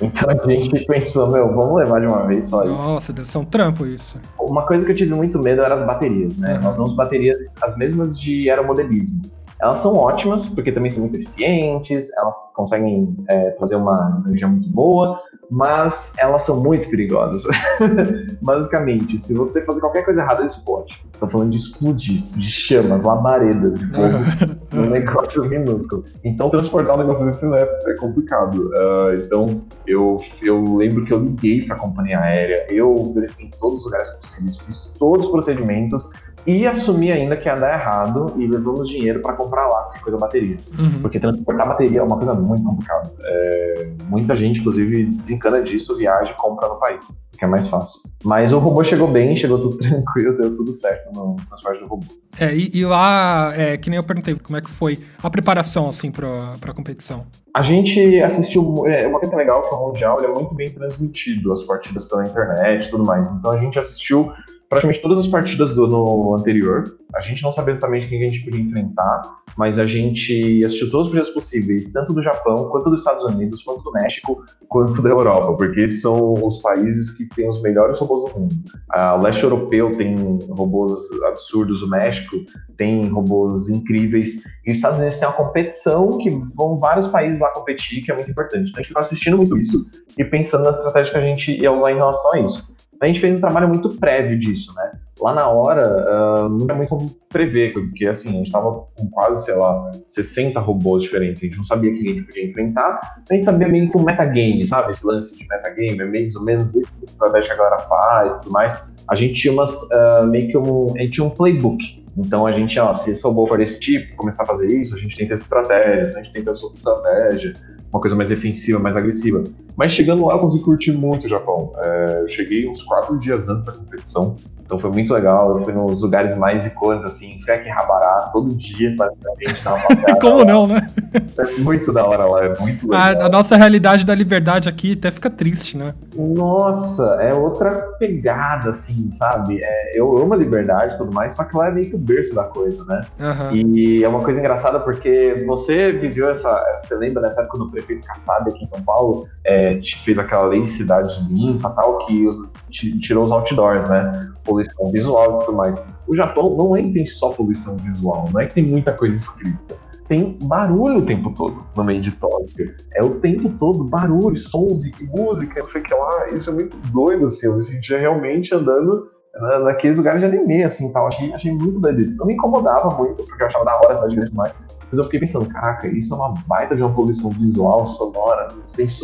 Então a gente pensou, meu, vamos levar de uma vez só Nossa, isso. Nossa, deve ser um trampo isso. Uma coisa que eu tive muito medo era as baterias, né? Uhum. Nós usamos baterias as mesmas de aeromodelismo. Elas são ótimas, porque também são muito eficientes, elas conseguem é, fazer uma energia muito boa, mas elas são muito perigosas. Basicamente, se você fazer qualquer coisa errada, ele explode. Estou falando de explodir, de chamas, labaredas de fogo, um negócio minúsculo. Então, transportar um negócio desse né, é complicado. Uh, então, eu, eu lembro que eu liguei para a companhia aérea, eu verifiquei em todos os lugares possíveis, fiz todos os procedimentos, e assumi ainda que ia dar errado e levamos dinheiro para comprar lá qualquer coisa bateria. Uhum. Porque transportar bateria é uma coisa muito complicada. É, muita gente, inclusive, desencana disso, viaja e compra no país, que é mais fácil. Mas o robô chegou bem, chegou tudo tranquilo, deu tudo certo no transporte do robô. É, e, e lá, é, que nem eu perguntei, como é que foi a preparação, assim, para a competição? A gente assistiu, é, uma coisa legal que o Mundial é muito bem transmitido, as partidas pela internet e tudo mais. Então a gente assistiu praticamente todas as partidas do ano anterior. A gente não sabia exatamente quem a gente podia enfrentar, mas a gente assistiu todos os partidas possíveis, tanto do Japão, quanto dos Estados Unidos, quanto do México, quanto da Europa, porque esses são os países que têm os melhores robôs do mundo. o leste europeu tem robôs absurdos, o México tem robôs incríveis, e os Estados Unidos tem uma competição que vão vários países lá competir, que é muito importante. Então a gente está assistindo muito isso e pensando na estratégia que a gente ia usar em relação a isso a gente fez um trabalho muito prévio disso, né? Lá na hora, uh, não é muito como prever, porque assim, a gente estava com quase, sei lá, 60 robôs diferentes, a gente não sabia quem a gente podia enfrentar, a gente sabia meio que um metagame, sabe? Esse lance de metagame, é meio ou menos isso que a estratégia que a galera faz e tudo mais. A gente tinha umas, uh, meio que um, a gente tinha um playbook, então a gente, ó, se esse robô for desse tipo, começar a fazer isso, a gente tem que ter estratégias, a gente que ter outra estratégia, uma coisa mais defensiva, mais agressiva. Mas chegando lá, eu consegui curtir muito o Japão. É, eu cheguei uns quatro dias antes da competição, então foi muito legal. Eu fui nos lugares mais icônicos, assim, em Rabará, todo dia, praticamente, uma Como não, né? É muito da hora lá, é muito legal. A, a, nossa realidade da liberdade aqui até fica triste, né? Nossa, é outra pegada, assim, sabe? É, eu amo a liberdade e tudo mais, só que lá é meio que o berço da coisa, né? Uhum. E é uma coisa engraçada porque você viveu essa. Você lembra nessa época do prefeito Kassab aqui em São Paulo? É, fez aquela lei de cidade limpa tal, que os, tirou os outdoors, né? Poluição visual e tudo mais. O Japão não é tem só poluição visual, não é que tem muita coisa escrita tem barulho o tempo todo no meio de Tóquio. É o tempo todo barulho, sons e música, não sei o que lá. Isso é muito doido, assim. Eu me sentia realmente andando naqueles lugares de anime, assim, tal. Achei, achei muito doido isso. Não me incomodava muito, porque eu achava da hora a cidade grande demais. Mas eu fiquei pensando, caraca, isso é uma baita de uma poluição visual, sonora,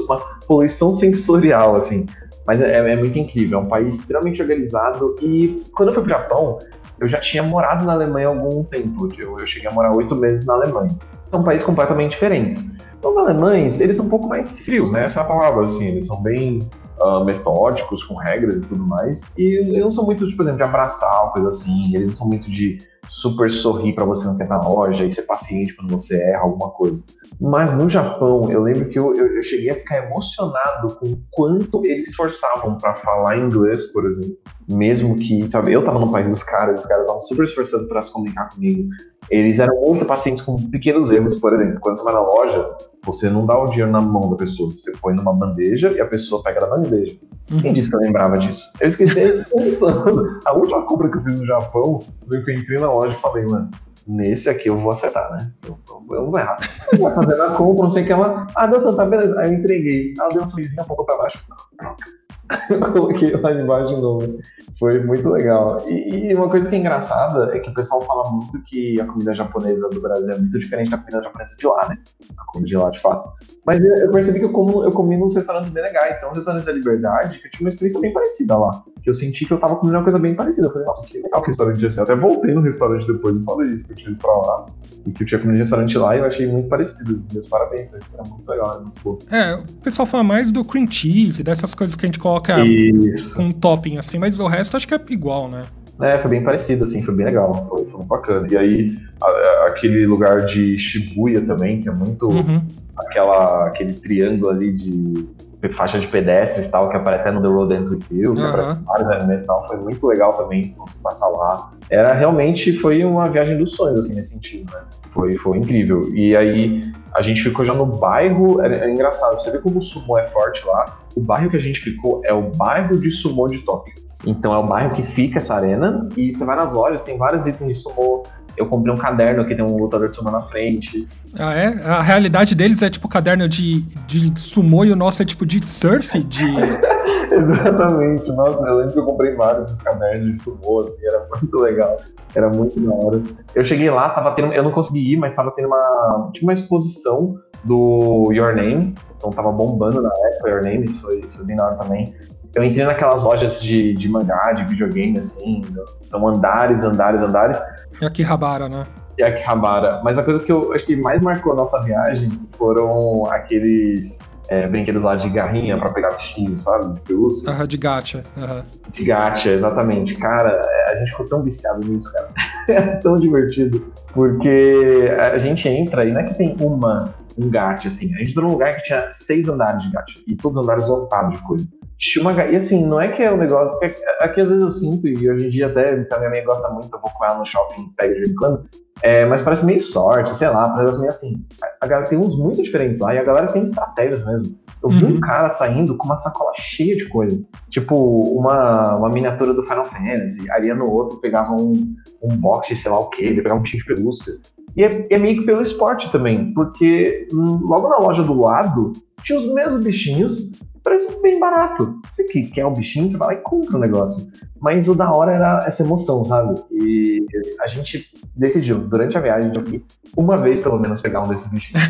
uma poluição sensorial, assim. Mas é, é, muito incrível, é um país extremamente organizado. E quando eu fui pro Japão, eu já tinha morado na Alemanha há algum tempo. Eu, eu cheguei a morar oito meses na Alemanha. São países completamente diferentes. Os alemães, eles são um pouco mais frios, né? Essa é a palavra, assim. Eles são bem uh, metódicos, com regras e tudo mais. E eles não são muito, por exemplo, de abraçar, coisa assim. Eles não são muito de super sorrir para você não sair na loja e ser paciente quando você erra alguma coisa. Mas no Japão, eu lembro que eu, eu, eu cheguei a ficar emocionado com o quanto eles se esforçavam para falar inglês, por exemplo. Mesmo que, sabe, eu tava no país dos caras, os caras estavam super esforçando para se comunicar comigo. Eles eram muito pacientes com pequenos erros, por exemplo. Quando você vai na loja, você não dá o dinheiro na mão da pessoa, você põe numa bandeja e a pessoa pega na bandeja. Uhum. Quem disse que eu lembrava disso? Eu esqueci esse A última compra que eu fiz no Japão, foi que eu entrei na loja e falei, mano, nesse aqui eu vou acertar, né? Eu, eu, eu não vou errar. Eu vou fazendo a compra, não sei o que ela. Ah, deu tanto, tá, beleza. Aí eu entreguei. Ela deu um sorrisinho, apontou pra baixo. Troca. eu coloquei lá embaixo de novo. Foi muito legal. E, e, uma coisa que é engraçada é que o pessoal fala muito que a comida japonesa do Brasil é muito diferente da comida japonesa de lá, né? A comida de lá, de fato. Mas eu, percebi que eu, como, eu comi nos restaurantes bem legais. Tem um restaurante da Liberdade que eu tive uma experiência bem parecida lá. Que eu senti que eu tava comendo uma coisa bem parecida. Eu falei, nossa, que legal que restaurante assim. Eu até voltei no restaurante depois e falei isso, que eu tinha ido pra lá. E que eu tinha comido no restaurante lá e eu achei muito parecido. Meus parabéns, mas era muito legal, muito bom. É, o pessoal fala mais do cream cheese, dessas coisas que a gente coloca isso. com um topping assim, mas o resto acho que é igual, né? É, foi bem parecido, assim, foi bem legal, foi, foi bacana. E aí, a, aquele lugar de Shibuya também, que é muito Uhum. aquela, aquele triângulo ali de faixa de pedestres e tal, que aparece no The Road Ends With You, que Aham. aparece em vários animes e tal, foi muito legal também conseguir passar lá. Era realmente, foi uma viagem dos sonhos, assim, nesse sentido, né? Foi, foi incrível. E aí, a gente ficou já no bairro, é, é engraçado, você vê como o sumo é forte lá, o bairro que a gente ficou é o bairro de sumo de Tóquio. Então é o bairro que fica essa arena, e você vai nas lojas, tem vários itens de sumo. Eu comprei um caderno que tem um lutador de sumo na frente. Ah, é? A realidade deles é tipo caderno de, de sumô e o nosso é tipo de surf, de. Exatamente, nossa, eu lembro que eu comprei vários esses cadernos de sumô, assim, era muito legal, era muito da hora. Eu cheguei lá, tava tendo, eu não consegui ir, mas tava tendo uma, tinha uma exposição do Your Name, então tava bombando na época Your Name, isso foi, isso foi bem da hora também. Eu entrei naquelas lojas de, de mangá, de videogame, assim, são andares, andares, andares, É Akihabara, né? e Akihabara. Mas a coisa que eu acho que mais marcou a nossa viagem foram aqueles é, brinquedos lá de garrinha pra pegar bichinho, sabe? De pelúcia. Aham, de gacha. Aham. De gacha, exatamente. Cara, a gente ficou tão viciado nisso, cara. É tão divertido. Porque a gente entra e não é que tem uma, um gacha, assim. A gente entrou num lugar que tinha seis andares de gacha. E todos os andares lotados de coisa. Tinha uma E assim, não é que é um negócio. Aqui às vezes eu sinto, e hoje em dia até então, minha mãe gosta muito, eu vou com ela no shopping pego de vez em quando. É, mas parece meio sorte, sei lá, parece meio assim. A, galera tem uns muito diferentes lá e a galera tem estratégias mesmo. Eu vi Uhum. um cara saindo com uma sacola cheia de coisa. Tipo, uma, uma miniatura do Final Fantasy. Aí ia no outro, pegava um, um box, sei lá o quê, ele pegava um bichinho de pelúcia. E é, é meio que pelo esporte também, porque hum, logo na loja do lado tinha os mesmos bichinhos, preço bem barato. Você que quer o bichinho, você vai lá e compra o negócio. Mas o da hora era essa emoção, sabe? E a gente decidiu, durante a viagem, a gente conseguiu uma vez pelo menos pegar um desses bichinhos.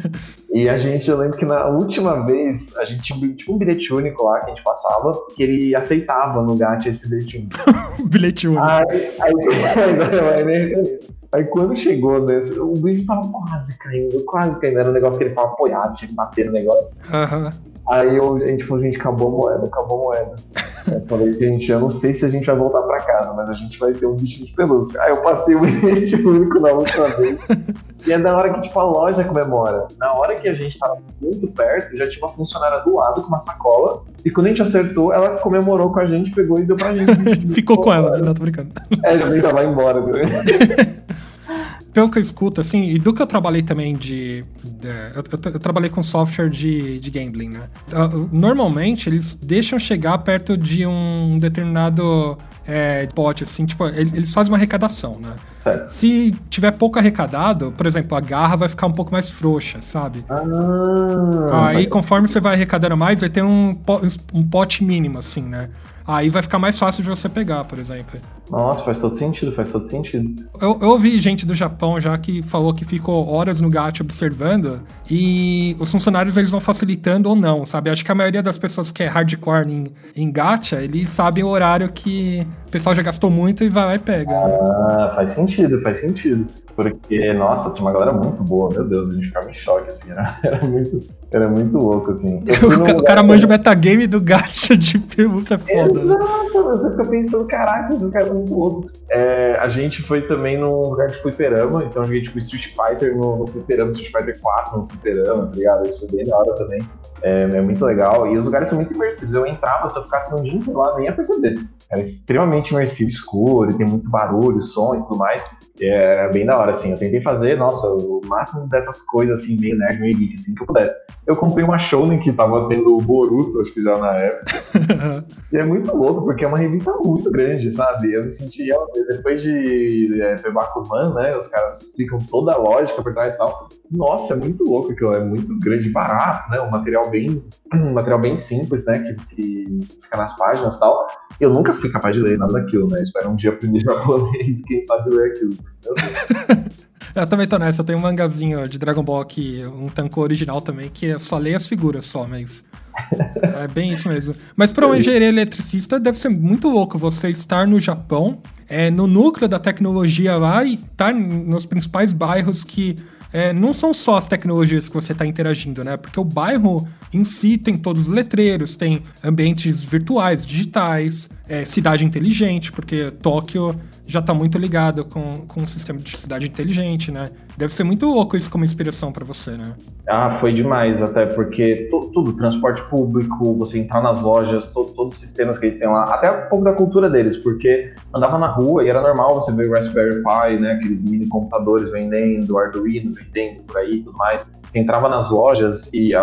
e a gente, eu lembro que na última vez, a gente tinha um- tipo um bilhete único lá que a gente passava, que ele aceitava no gato esse bilhete único. Bilhete único. Aí, aí, aí, aí quando chegou nesse, o bicho tava quase caindo, quase caindo. Era um negócio que ele tava apoiado, tinha que bater no negócio. Aham. Aí eu- a gente falou, gente, acabou a moeda, acabou a moeda. Eu falei, gente, eu não sei se a gente vai voltar pra casa, mas a gente vai ter um bichinho de pelúcia. Aí eu passei o bilhete único na última vez. E é da hora que, tipo, a loja comemora. Na hora que a gente tava muito perto, já tinha uma funcionária do lado com uma sacola. E quando a gente acertou, ela comemorou com a gente, pegou e deu pra gente. Ficou com ela? Não, tô brincando. É, já tava embora. Pelo que eu escuto, assim, e do que eu trabalhei também de. de- eu, eu- eu trabalhei com software de, de gambling, né? Ah, Normalmente eles deixam chegar perto de um determinado é, pote, assim, tipo, ele- eles fazem uma arrecadação, né? Certo. Se tiver pouco arrecadado, por exemplo, a garra vai ficar um pouco mais frouxa, sabe? Ah, Aí, conforme você vai arrecadando mais, vai ter um, um pote mínimo, assim, né? Aí vai ficar mais fácil de você pegar, por exemplo. Nossa, faz todo sentido, faz todo sentido. Eu, eu ouvi gente do Japão já que falou que ficou horas no gacha observando e os funcionários eles vão facilitando ou não, sabe? Acho que a maioria das pessoas que é hardcore em, em gacha, eles sabem o horário que o pessoal já gastou muito e vai lá e pega, né? Ah, faz sentido, faz sentido. Porque, nossa, tinha uma galera muito boa, meu Deus, a gente ficava em choque, assim, era, era muito, era muito louco, assim. Eu O, ca- o cara manja o metagame do gacha de é foda, né? Exato, você fica pensando, caraca, esses caras É, a gente foi também num lugar de fliperama, então a gente tipo Street Fighter no, no fliperama, Street Fighter 4 no fliperama, tá ligado? Isso é bem da hora também. É, é muito legal. E os lugares são muito imersivos. Eu entrava, se eu ficasse um dia inteiro lá, nem ia perceber. Era extremamente imersivo, escuro, tem muito barulho, som e tudo mais. E Era bem da hora, assim. Eu tentei fazer, nossa, o máximo dessas coisas, assim, meio nerd, meio geek, assim, que eu pudesse. Eu comprei uma Shonen que tava tendo o Boruto, acho que já na época. E é muito louco, porque é uma revista muito grande, sabe? Eu me senti, depois de é, Bakuman, né? Os caras explicam toda a lógica por trás e tal. Nossa, é muito louco aquilo, é muito grande, barato, né? Um material bem, um material bem simples, né? Que, que fica nas páginas e tal. Eu nunca fui capaz de ler nada daquilo, né? Espero um dia aprender japonês e quem sabe ler aquilo. Eu também tô nessa, eu tenho um mangazinho de Dragon Ball aqui, um tanco original também, que eu só leio as figuras só, mas é bem isso mesmo. Mas para um engenheiro eletricista deve ser muito louco você estar no Japão, é, no núcleo da tecnologia lá e estar tá nos principais bairros que é, não são só as tecnologias que você está interagindo, né? Porque o bairro em si tem todos os letreiros, tem ambientes virtuais, digitais, é, cidade inteligente, porque Tóquio já está muito ligado com, com o sistema de cidade inteligente, né? Deve ser muito louco isso como inspiração para você, né? Ah, foi demais, até porque tudo, transporte público, você entrar nas lojas, to, todos os sistemas que eles têm lá, até um pouco da cultura deles, porque andava na rua e era normal você ver Raspberry Pi, né? Aqueles mini computadores vendendo, Arduino vendendo por aí e tudo mais. Você entrava nas lojas e a,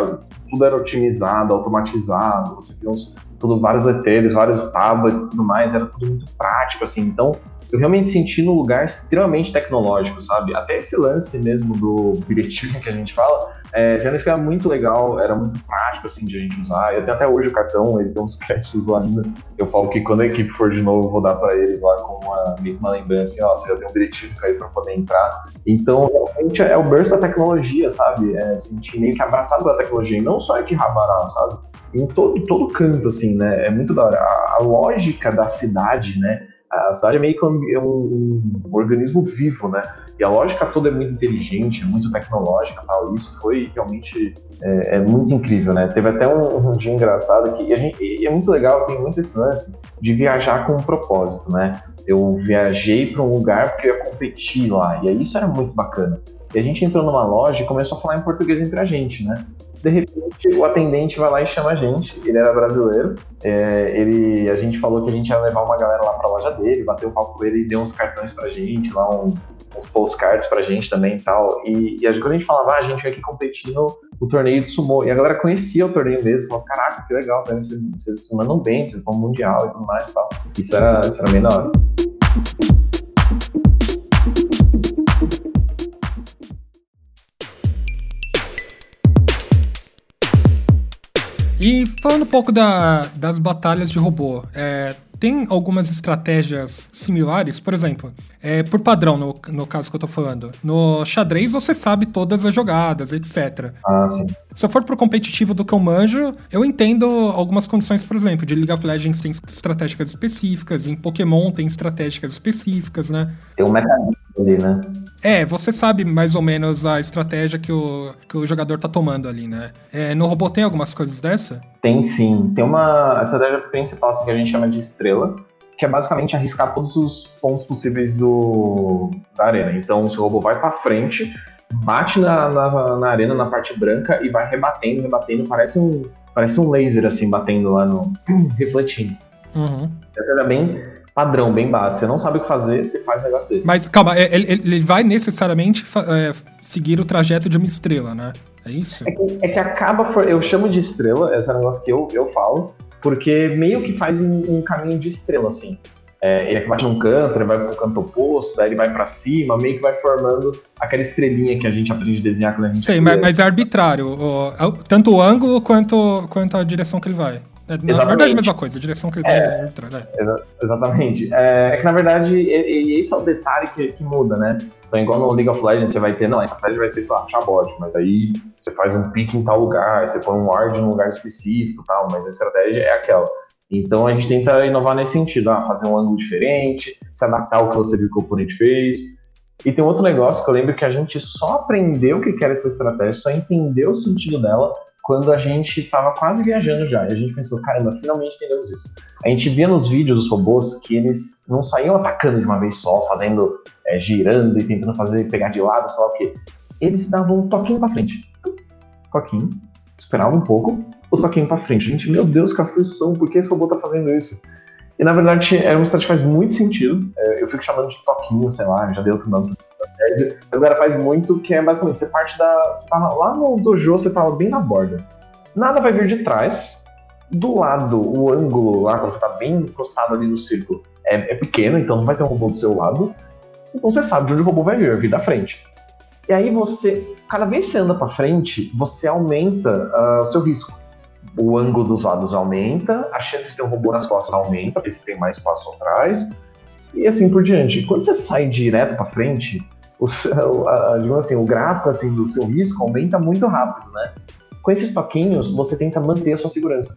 tudo era otimizado, automatizado, você tinha uns, tudo, vários letreiros, vários tablets e tudo mais, era tudo muito prático, assim. Então, eu realmente senti num lugar extremamente tecnológico, sabe? Até esse lance mesmo do bilhetinho que a gente fala, é, já era muito legal, era muito prático, assim, de a gente usar. Eu tenho até hoje o cartão, ele tem uns créditos lá ainda. Eu falo que quando a equipe for de novo, eu vou dar para eles lá como uma, uma lembrança, assim, ó, você já tem um bilhetinho aí para poder entrar. Então, realmente é o berço da tecnologia, sabe? É sentir meio que abraçado pela tecnologia, e não só aqui Rabará, sabe? Em todo, todo canto, assim, né? É muito da hora. A, a lógica da cidade, né? A cidade é meio que um, é um, um, organismo vivo, né? E a lógica toda é muito inteligente, é muito tecnológica tal. Isso foi realmente é, é muito incrível, né? Teve até um, um dia engraçado que gente, e é muito legal, tem muito esse lance de viajar com um propósito, né? Eu viajei para um lugar porque eu ia competir lá, e aí isso era muito bacana. E a gente entrou numa loja e começou a falar em português entre a gente, né? De repente, o atendente vai lá e chama a gente. Ele era brasileiro. É, ele, a gente falou que a gente ia levar uma galera lá pra loja dele, bateu o papo com ele e deu uns cartões pra gente, lá uns, uns postcards pra gente também e tal. E, e quando a gente falava, ah, a gente veio aqui competir no, no torneio de sumo. E a galera conhecia o torneio mesmo, falou, caraca, que legal, vocês, vocês mandam bem, vocês vão mundial e tudo mais e tal. Isso era, isso era bem da hora. E falando um pouco da, das batalhas de robô, é, tem algumas estratégias similares, por exemplo, é, por padrão, no, no caso que eu tô falando. No xadrez você sabe todas as jogadas, etc. Ah, sim. Se eu for pro competitivo do que eu manjo, eu entendo algumas condições, por exemplo, de League of Legends tem estratégicas específicas, em Pokémon tem estratégicas específicas, né? Tem um mecanismo ali, né? É, você sabe mais ou menos a estratégia que o, que o jogador tá tomando ali, né? É, no robô tem algumas coisas dessa? Tem sim. Tem uma a estratégia principal assim, que a gente chama de estrela, que é basicamente arriscar todos os pontos possíveis do, da arena. Então, o seu robô vai para frente, bate na, na, na, arena, na parte branca, e vai rebatendo, rebatendo. Parece um, parece um laser, assim, batendo lá no. refletindo. Uhum. Essa era bem padrão, bem básico. Você não sabe o que fazer, você faz um negócio desse. Mas calma, é, ele, ele vai necessariamente é, seguir o trajeto de uma estrela, né? É isso? É que, é que acaba. For... Eu chamo de estrela, esse é um negócio que eu, eu falo, porque meio que faz um, um caminho de estrela, assim. É, ele bate num canto, ele vai pro canto oposto, daí ele vai para cima, meio que vai formando aquela estrelinha que a gente aprende a desenhar quando a gente. Sei, mas, mas, é arbitrário. O, tanto o ângulo quanto, quanto a direção que ele vai. É, na exatamente. verdade, é a mesma coisa, a direção que ele vai é, é arbitrário. É. exatamente. É, é, que na verdade, e, e esse é o detalhe que, que muda, né? Então, igual no League of Legends, você vai ter, não, a estratégia vai ser, sei lá, chabot, mas aí você faz um pique em tal lugar, você põe um ward em um lugar específico tal, mas a estratégia é aquela. Então a gente tenta inovar nesse sentido, ah, fazer um ângulo diferente, se adaptar ao que você viu que o oponente fez. E tem outro negócio que eu lembro que a gente só aprendeu o que era essa estratégia, só entendeu o sentido dela quando a gente estava quase viajando já. E a gente pensou, caramba, finalmente entendemos isso. A gente via nos vídeos dos robôs que eles não saíam atacando de uma vez só, fazendo, é, girando e tentando fazer, pegar de lado, sei lá o quê. Eles davam um toquinho pra frente. Toquinho. Esperavam um pouco, o toquinho pra frente. Gente, meu Deus, que aflição, por que esse robô tá fazendo isso? E na verdade é uma estratégia que faz muito sentido. É, eu fico chamando de toquinho, sei lá, já dei outro nome estratégia. Mas faz muito que é basicamente, você parte da. Você tá lá no dojo, você tá bem na borda. Nada vai vir de trás, do lado, o ângulo lá, quando você tá bem encostado ali no círculo, é, é pequeno, então não vai ter um robô do seu lado. Então você sabe de onde o robô vai vir, vir da frente. E aí você, cada vez que você anda para frente, você aumenta uh, o seu risco. O ângulo dos lados aumenta, a chance de ter um robô nas costas aumenta, porque você tem mais espaço atrás, e assim por diante. Quando você sai direto para frente, o, a, digamos assim, o gráfico assim, do seu risco aumenta muito rápido, né? Com esses toquinhos, você tenta manter a sua segurança,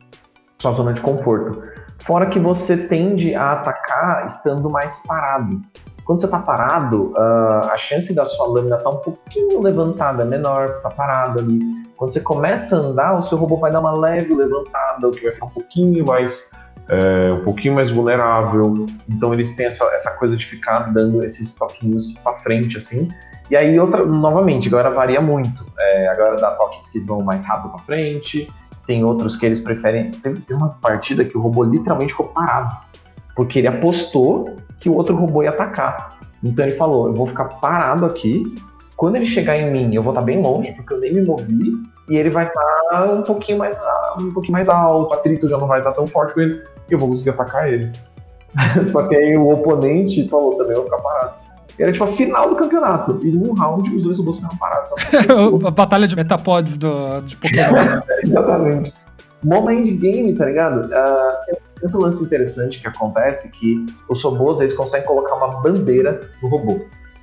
sua zona de conforto. Fora que você tende a atacar estando mais parado. Quando você está parado, uh, a chance da sua lâmina estar tá um pouquinho levantada menor, você está parado ali. Quando você começa a andar, o seu robô vai dar uma leve levantada, o que vai ficar um pouquinho mais é, um pouquinho mais vulnerável. Então eles têm essa, essa coisa de ficar dando esses toquinhos para frente assim. E aí outra, novamente, a galera varia muito. É, a galera dá toques que vão mais rápido para frente. Tem outros que eles preferem. Teve uma partida que o robô literalmente ficou parado porque ele apostou que o outro robô ia atacar. Então ele falou: eu vou ficar parado aqui. Quando ele chegar em mim, eu vou estar bem longe, porque eu nem me movi, e ele vai estar um pouquinho mais um pouquinho mais alto, o atrito já não vai estar tão forte com ele, e eu vou conseguir atacar ele. Só que aí o oponente falou também, eu vou ficar parado. Era tipo a final do campeonato. E num round os dois robôs ficaram parados. a batalha de metapods do, de Pokémon. Exatamente. Modo endgame, tá ligado? Uh, outro lance interessante que acontece que os robôs eles conseguem colocar uma bandeira no robô.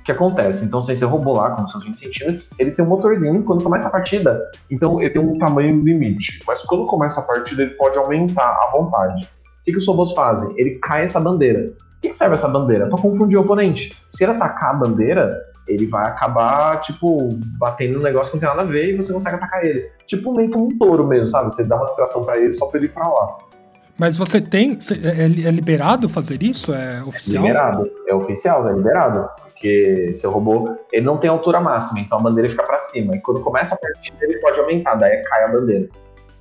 O que acontece? Então, se você robô lá com seus 20 centímetros, ele tem um motorzinho quando começa a partida. Então, ele tem um tamanho limite. Mas quando começa a partida, ele pode aumentar à vontade. O que, que os robôs fazem? Ele cai essa bandeira. O que, que serve essa bandeira? Para confundir o oponente. Se ele atacar a bandeira, ele vai acabar, tipo, batendo no negócio que não tem nada a ver e você consegue atacar ele. Tipo, meio que um touro mesmo, sabe? Você dá uma distração para ele só pra ele ir pra lá. Mas você tem. É, é liberado fazer isso? É oficial? É liberado. É oficial, é liberado. Porque seu robô ele não tem altura máxima, então a bandeira fica para cima. E quando começa a partida, ele pode aumentar, daí cai a bandeira.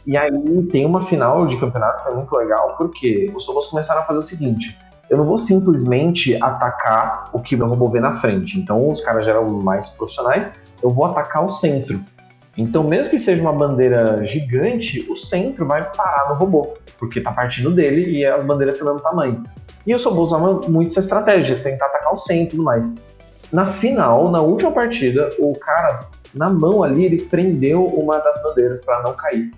E aí tem uma final de campeonato que é muito legal, porque os robôs começaram a fazer o seguinte: eu não vou simplesmente atacar o que meu robô vê na frente. Então os caras já eram mais profissionais, eu vou atacar o centro. Então, mesmo que seja uma bandeira gigante, o centro vai parar no robô, porque está partindo dele e a bandeira está dando tamanho. E os robôs usam muito essa estratégia, tentar atacar o centro e tudo mais. Na final, na última partida, o cara, na mão ali, ele prendeu uma das bandeiras para não cair.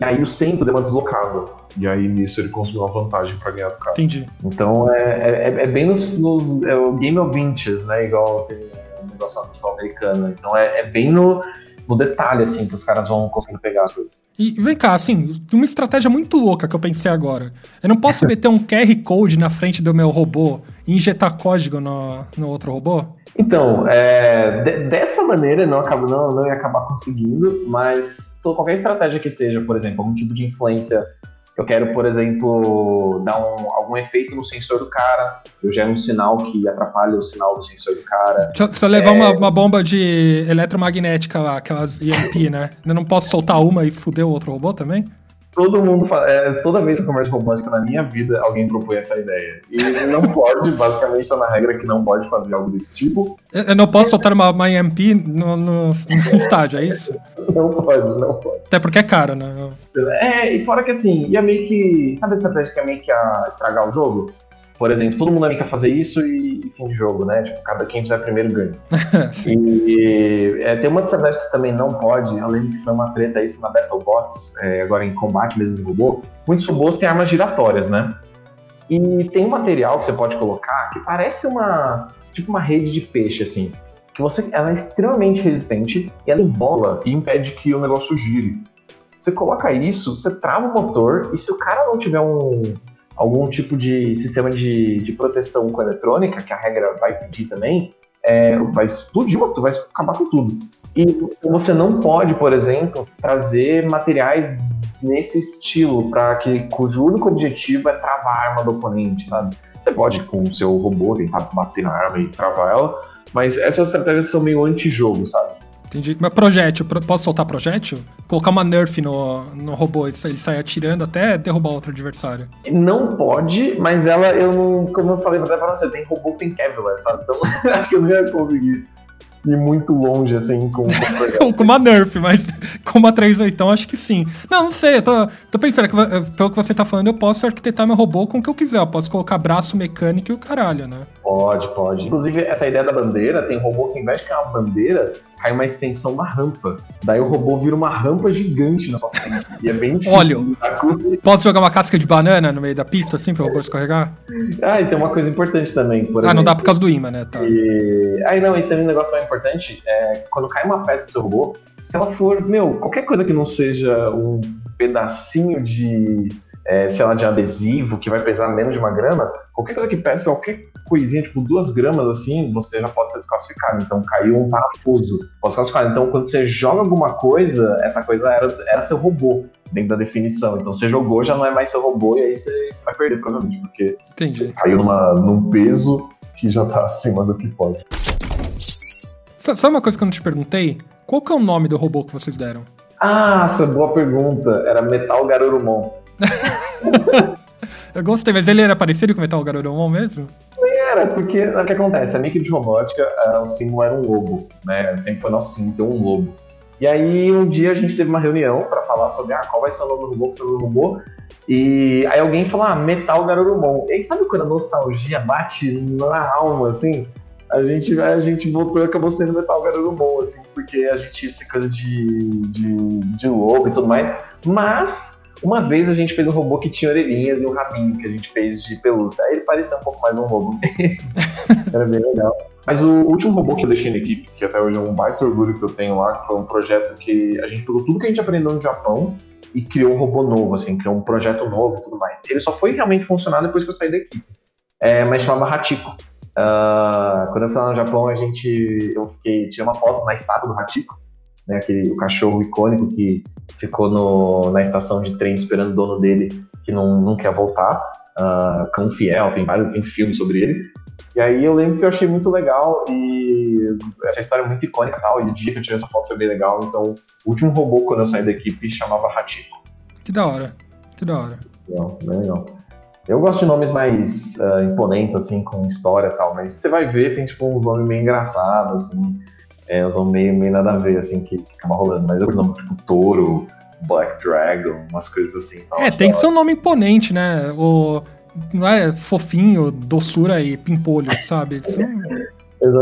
E aí o centro deu uma deslocada. E aí nisso ele conseguiu uma vantagem para ganhar do cara. Entendi. Então é, é, é bem nos, nos é o Game of Inches, né? Igual tem um negócio na americana. Então é, é bem no no detalhe, assim, que os caras vão conseguindo pegar as coisas. E vem cá, assim, uma estratégia muito louca que eu pensei agora. Eu não posso meter um QR Code na frente do meu robô e injetar código no, no outro robô? Então, é, de, dessa maneira não, acabo, não, não ia acabar conseguindo, mas qualquer estratégia que seja, por exemplo, algum tipo de influência eu quero, por exemplo, dar um, algum efeito no sensor do cara, eu gero um sinal que atrapalha o sinal do sensor do cara. Se eu levar é... uma, uma, bomba de eletromagnética lá, aquelas EMP, né? Eu não posso soltar uma e fuder o outro robô também? Todo mundo fala, é, toda vez que eu converso robótica na minha vida, alguém propõe essa ideia. E não pode, basicamente está na regra que não pode fazer algo desse tipo. Eu não posso soltar uma, uma EMP no, no, no estádio, é isso? Não pode, não pode. Até porque é caro, né? É, e fora que assim, ia meio que. Sabe a estratégia que é meio que a estragar o jogo? Por exemplo, todo mundo ali quer fazer isso e, fim de jogo, né? Tipo, cada quem fizer primeiro ganha. e é, tem uma estratégia que também não pode, eu lembro que foi uma treta isso na BattleBots, é, agora em combate mesmo no robô. Muitos robôs têm armas giratórias, né? E tem um material que você pode colocar que parece uma. tipo uma rede de peixe, assim. Que você, ela é extremamente resistente e ela embola e impede que o negócio gire. Você coloca isso, você trava o motor e se o cara não tiver um, algum tipo de sistema de, de proteção com eletrônica, que a regra vai pedir também, é, vai explodir, tu vai acabar com tudo. E você não pode, por exemplo, trazer materiais nesse estilo, para que cujo único objetivo é travar a arma do oponente, sabe? Você pode com o seu robô tentar bater na arma e travar ela, mas essas estratégias são meio anti-jogo, sabe? Entendi. Mas projétil, posso soltar projétil? Colocar uma nerf no, no robô, ele sai atirando até derrubar outro adversário. Não pode, mas ela, eu não, como eu falei até pra você, tem robô que tem Kevlar, sabe? Então acho que eu não ia conseguir. ir muito longe, assim, com, com, com uma Nerf, mas com uma 38 acho que sim. Não, não sei, eu tô, tô pensando que pelo que você tá falando, eu posso arquitetar meu robô com o que eu quiser. Eu posso colocar braço mecânico e o caralho, né? Pode, pode. Inclusive, essa ideia da bandeira, tem robô que, de criar uma bandeira, cai uma extensão, uma rampa. Daí o robô vira uma rampa gigante na sua frente. E é bem difícil. Óleo. Posso jogar uma casca de banana no meio da pista, assim, pro robô escorregar? Ah, e tem uma coisa importante também. ah, exemplo. não dá por causa do imã, né? Tá. E... Ah, não, e tem um negócio tão importante. É, quando cai uma peça do seu robô, se ela for, meu, qualquer coisa que não seja um pedacinho de é, sei lá, de adesivo que vai pesar menos de uma grama, qualquer coisa que pese qualquer coisinha, tipo duas gramas assim, você já pode ser desclassificado. Então caiu um parafuso, pode ser classificado. Então quando você joga alguma coisa, essa coisa era, era seu robô dentro da definição. Então você jogou, já não é mais seu robô e aí você, você vai perder provavelmente, porque Entendi. caiu numa, num peso que já tá acima do que pode. Sabe uma coisa que eu não te perguntei? Qual que é o nome do robô que vocês deram? Ah, essa boa pergunta. Era Metal Garurumon. Eu gostei, mas ele era parecido com o Metal Garurumon mesmo? Era, porque o que acontece? A minha equipe de robótica, uh, o símbolo era um lobo, né? Sempre foi nosso símbolo ter um lobo. E aí um dia a gente teve uma reunião para falar sobre ah, qual vai ser o nome do robô, vai ser o robô. E aí alguém falou, ah, Metal Garurumon. E aí sabe quando a nostalgia bate na alma, assim? A gente, a gente voltou e acabou sendo Metal Garurumon, assim, porque a gente essa coisa de, de, de lobo e tudo mais. Mas uma vez a gente fez um robô que tinha orelhinhas e um rabinho que a gente fez de pelúcia. Aí ele parecia um pouco mais um robô mesmo. Era bem legal. Mas o último robô que eu deixei na equipe, que até hoje é um baita orgulho que eu tenho lá, que foi um projeto que a gente pegou tudo que a gente aprendeu no Japão e criou um robô novo, assim, criou um projeto novo e tudo mais. Ele só foi realmente funcionar depois que eu saí da equipe. É, mas chamava Hachiko. Uh, quando eu fui lá no Japão, a gente, eu fiquei, tinha uma foto na estátua do Hachiko, né, aquele, o cachorro icônico que ficou no, na estação de trem esperando o dono dele, que não, não quer voltar. Uh, Cão Fiel, tem vários tem filmes sobre ele. E aí eu lembro que eu achei muito legal e essa história é muito icônica tal, e o dia que eu tirei essa foto foi bem legal. Então, o último robô quando eu saí da equipe chamava Hachiko. Que da hora, que da hora. Legal, bem legal. Eu gosto de nomes mais uh, imponentes, assim, com história e tal, mas você vai ver, tem tipo uns nomes meio engraçados, assim. É, nomes meio, meio nada a ver, assim, que, que acaba rolando. Mas eu nome tipo Touro, Black Dragon, umas coisas assim. É, tem que ser um nome imponente, né? O, não é fofinho, doçura e pimpolho, sabe? Isso...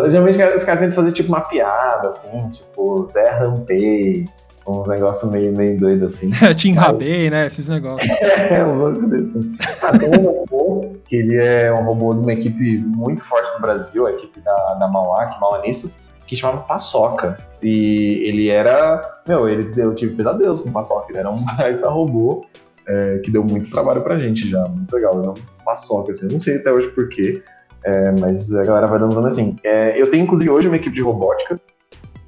Geralmente os caras tentam fazer tipo uma piada, assim, tipo Zé Rampei, uns negócios meio, meio doidos assim. Tim Rabei, né? Esses negócios. é, uns negócios desses. Ah, tem um robô, que ele é um robô de uma equipe muito forte no Brasil, a equipe da, da Mauá, que mala nisso, que chamava Paçoca. E ele era. Meu, ele, eu tive pesadelos com Paçoca. Ele era um baita robô é, que deu muito trabalho pra gente já. Muito legal. Era um Paçoca, assim. Não sei até hoje porquê, é, mas a galera vai dando assim. É, eu tenho, inclusive, hoje uma equipe de robótica.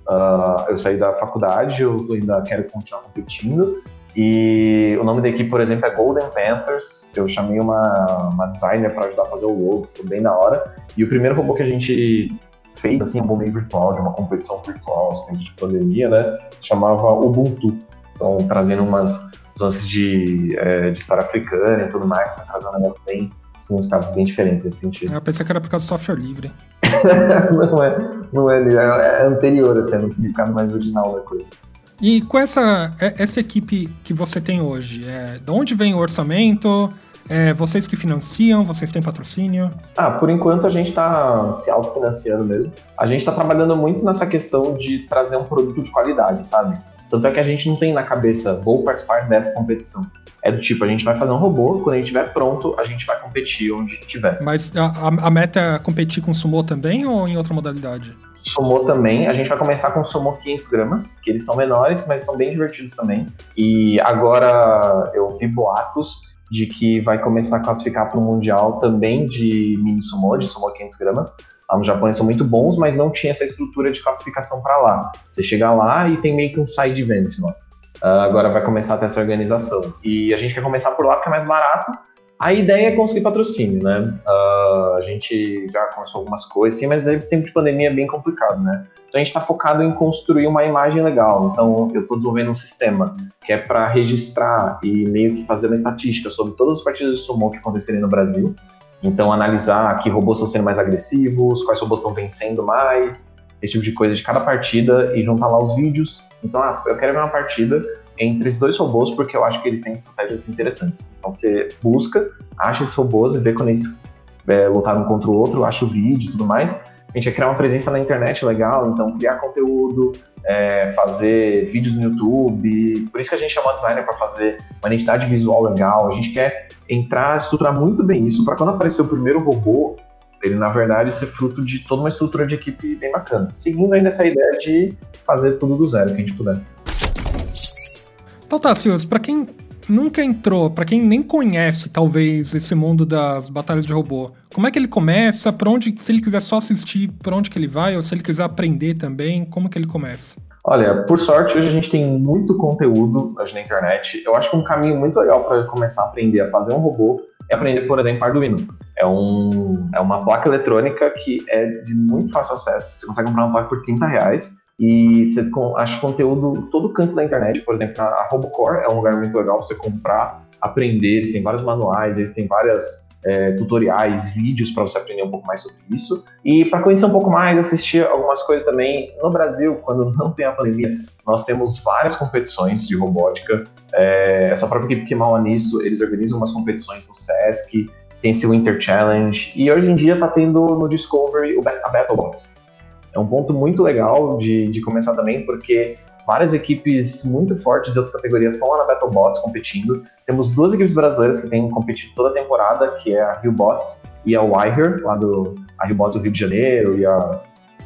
Uh, eu saí da faculdade, eu ainda quero continuar competindo. E o nome da equipe, por exemplo, é Golden Panthers. Eu chamei uma, uma designer para ajudar a fazer o logo, ficou bem da hora. E o primeiro robô que a gente fez assim um meio virtual, de uma competição virtual, assim, de pandemia, né? Chamava Ubuntu. Então, trazendo umas lances de, é, de história africana e tudo mais, para trazer um negócio bem significados bem diferentes nesse sentido. Eu pensei que era por causa do software livre. não é, não é, é anterior, assim, é no significado mais original da coisa. E com essa, é, essa equipe que você tem hoje, é, de onde vem o orçamento? É, vocês que financiam, vocês têm patrocínio? Ah, por enquanto a gente está se autofinanciando mesmo. A gente está trabalhando muito nessa questão de trazer um produto de qualidade, sabe? Tanto é que a gente não tem na cabeça, vou participar dessa competição. É do tipo, a gente vai fazer um robô, quando a gente estiver pronto, a gente vai competir onde tiver. Mas a, a meta é competir com sumô também ou em outra modalidade? Sumô também. A gente vai começar com sumô 500 gramas, que eles são menores, mas são bem divertidos também. E agora eu vi boatos de que vai começar a classificar para o Mundial também de mini sumo, de sumo 500 gramas. Lá no Japão eles são muito bons, mas não tinha essa estrutura de classificação para lá. Você chega lá e tem meio que um side event lá. Uh, agora vai começar a ter essa organização. E a gente quer começar por lá porque é mais barato. A ideia é conseguir patrocínio, né? Uh, a gente já começou algumas coisas, sim, mas tempo de pandemia é bem complicado, né? Então a gente está focado em construir uma imagem legal. Então eu estou desenvolvendo um sistema que é para registrar e meio que fazer uma estatística sobre todas as partidas de sumo que acontecerem no Brasil. Então analisar que robôs estão sendo mais agressivos, quais robôs estão vencendo mais, esse tipo de coisa de cada partida e juntar lá os vídeos. Então, ah, eu quero ver uma partida entre esses dois robôs porque eu acho que eles têm estratégias interessantes. Então você busca, acha esses robôs e vê quando eles é, lutaram um contra o outro, acha o vídeo e tudo mais. A gente quer criar uma presença na internet legal, então criar conteúdo, é, fazer vídeos no YouTube. Por isso que a gente chama designer para fazer uma identidade visual legal. A gente quer entrar, estruturar muito bem isso para quando aparecer o primeiro robô, ele na verdade ser fruto de toda uma estrutura de equipe bem bacana. Seguindo ainda essa ideia de fazer tudo do zero que a gente puder. Então tá, Silas, para quem nunca entrou, para quem nem conhece talvez esse mundo das batalhas de robô, como é que ele começa? Para onde, se ele quiser só assistir, para onde que ele vai? Ou se ele quiser aprender também, como que ele começa? Olha, por sorte, hoje a gente tem muito conteúdo na internet. Eu acho que um caminho muito legal para começar a aprender a fazer um robô é aprender, por exemplo, Arduino. É, um, é uma placa eletrônica que é de muito fácil acesso. Você consegue comprar uma placa por 30 reais e você acha conteúdo todo canto da internet, por exemplo, a RoboCore é um lugar muito legal para você comprar, aprender, eles têm vários manuais, eles têm várias é, tutoriais, vídeos para você aprender um pouco mais sobre isso. E para conhecer um pouco mais, assistir algumas coisas também. No Brasil, quando não tem a pandemia, nós temos várias competições de robótica. É, essa própria equipe que mal nisso, eles organizam umas competições no SESC, tem esse Winter Challenge, e hoje em dia está tendo no Discovery a BattleBots é um ponto muito legal de, de começar também, porque várias equipes muito fortes de outras categorias estão lá na BattleBots competindo. Temos duas equipes brasileiras que têm competido toda a temporada, que é a RioBots e a Wire, lá do a RioBots do Rio de Janeiro e a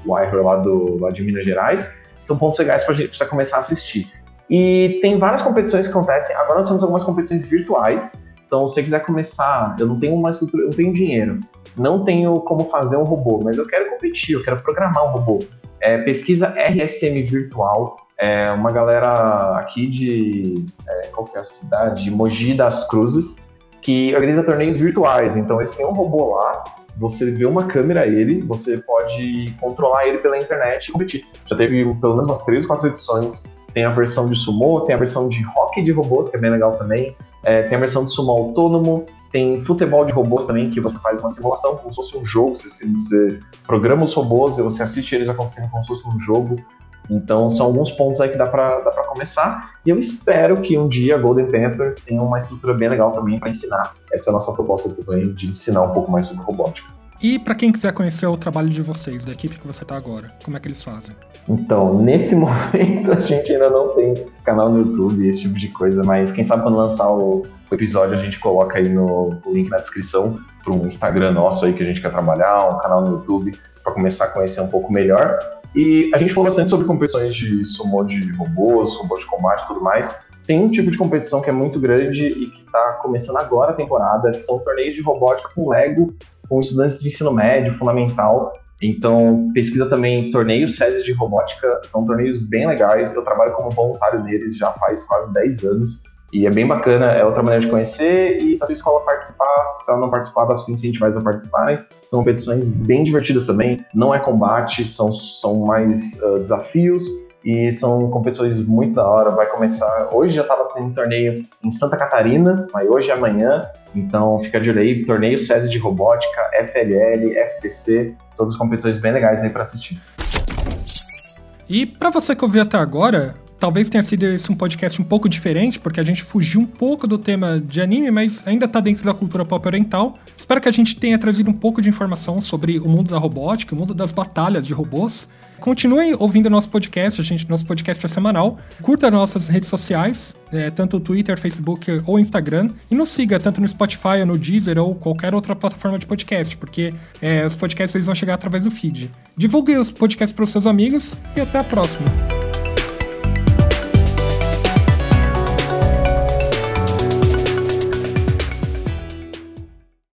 Wire lá, do, lá de Minas Gerais. São pontos legais para a gente começar a assistir. E tem várias competições que acontecem. Agora nós temos algumas competições virtuais. Então, se você quiser começar, eu não tenho uma estrutura, eu não tenho dinheiro não tenho como fazer um robô, mas eu quero competir, eu quero programar um robô. É, pesquisa RSM Virtual, é uma galera aqui de. É, qual que é a cidade? De Mogi das Cruzes, que organiza torneios virtuais. Então, eles têm um robô lá, você vê uma câmera ele, você pode controlar ele pela internet e competir. Já teve pelo menos umas três ou quatro edições. Tem a versão de sumo, tem a versão de hockey de robôs, que é bem legal também. É, tem a versão de sumo autônomo, tem futebol de robôs também, que você faz uma simulação como se fosse um jogo. Você, você programa os robôs e você assiste eles acontecendo como se fosse um jogo. Então, são alguns pontos aí que dá para dá pra começar. E eu espero que um dia a Golden Panthers tenha uma estrutura bem legal também para ensinar. Essa é a nossa proposta também, de ensinar um pouco mais sobre robótica. E para quem quiser conhecer o trabalho de vocês, da equipe que você está agora, como é que eles fazem? Então, nesse momento a gente ainda não tem canal no YouTube, esse tipo de coisa, mas quem sabe quando lançar o, episódio a gente coloca aí no o link na descrição para um Instagram nosso aí que a gente quer trabalhar, um canal no YouTube para começar a conhecer um pouco melhor. E a gente falou bastante sobre competições de sumo de robôs, robô de combate e tudo mais. Tem um tipo de competição que é muito grande e que está começando agora a temporada, que são torneios de robótica com Lego com estudantes de ensino médio, fundamental. Então, pesquisa também torneios SESI de robótica, são torneios bem legais. Eu trabalho como voluntário neles já faz quase 10 anos. E é bem bacana, é outra maneira de conhecer. E se a sua escola participar, se ela não participar, dá para incentivar a participarem. São competições bem divertidas também. Não é combate, são, são mais uh, desafios e são competições muito da hora. Vai começar. Hoje já estava tendo um torneio em Santa Catarina, mas hoje é amanhã. Então fica de olho aí. Torneio SESI de Robótica, FLL, FTC, todas competições bem legais aí para assistir. E para você que ouviu até agora, talvez tenha sido esse um podcast um pouco diferente, porque a gente fugiu um pouco do tema de anime, mas ainda está dentro da cultura pop oriental. Espero que a gente tenha trazido um pouco de informação sobre o mundo da robótica, o mundo das batalhas de robôs. Continue ouvindo nosso podcast, a gente, nosso podcast é semanal. Curta nossas redes sociais, é, tanto Twitter, Facebook ou Instagram. E nos siga tanto no Spotify, no Deezer ou qualquer outra plataforma de podcast, porque é, os podcasts eles vão chegar através do feed. Divulgue os podcasts para os seus amigos e até a próxima.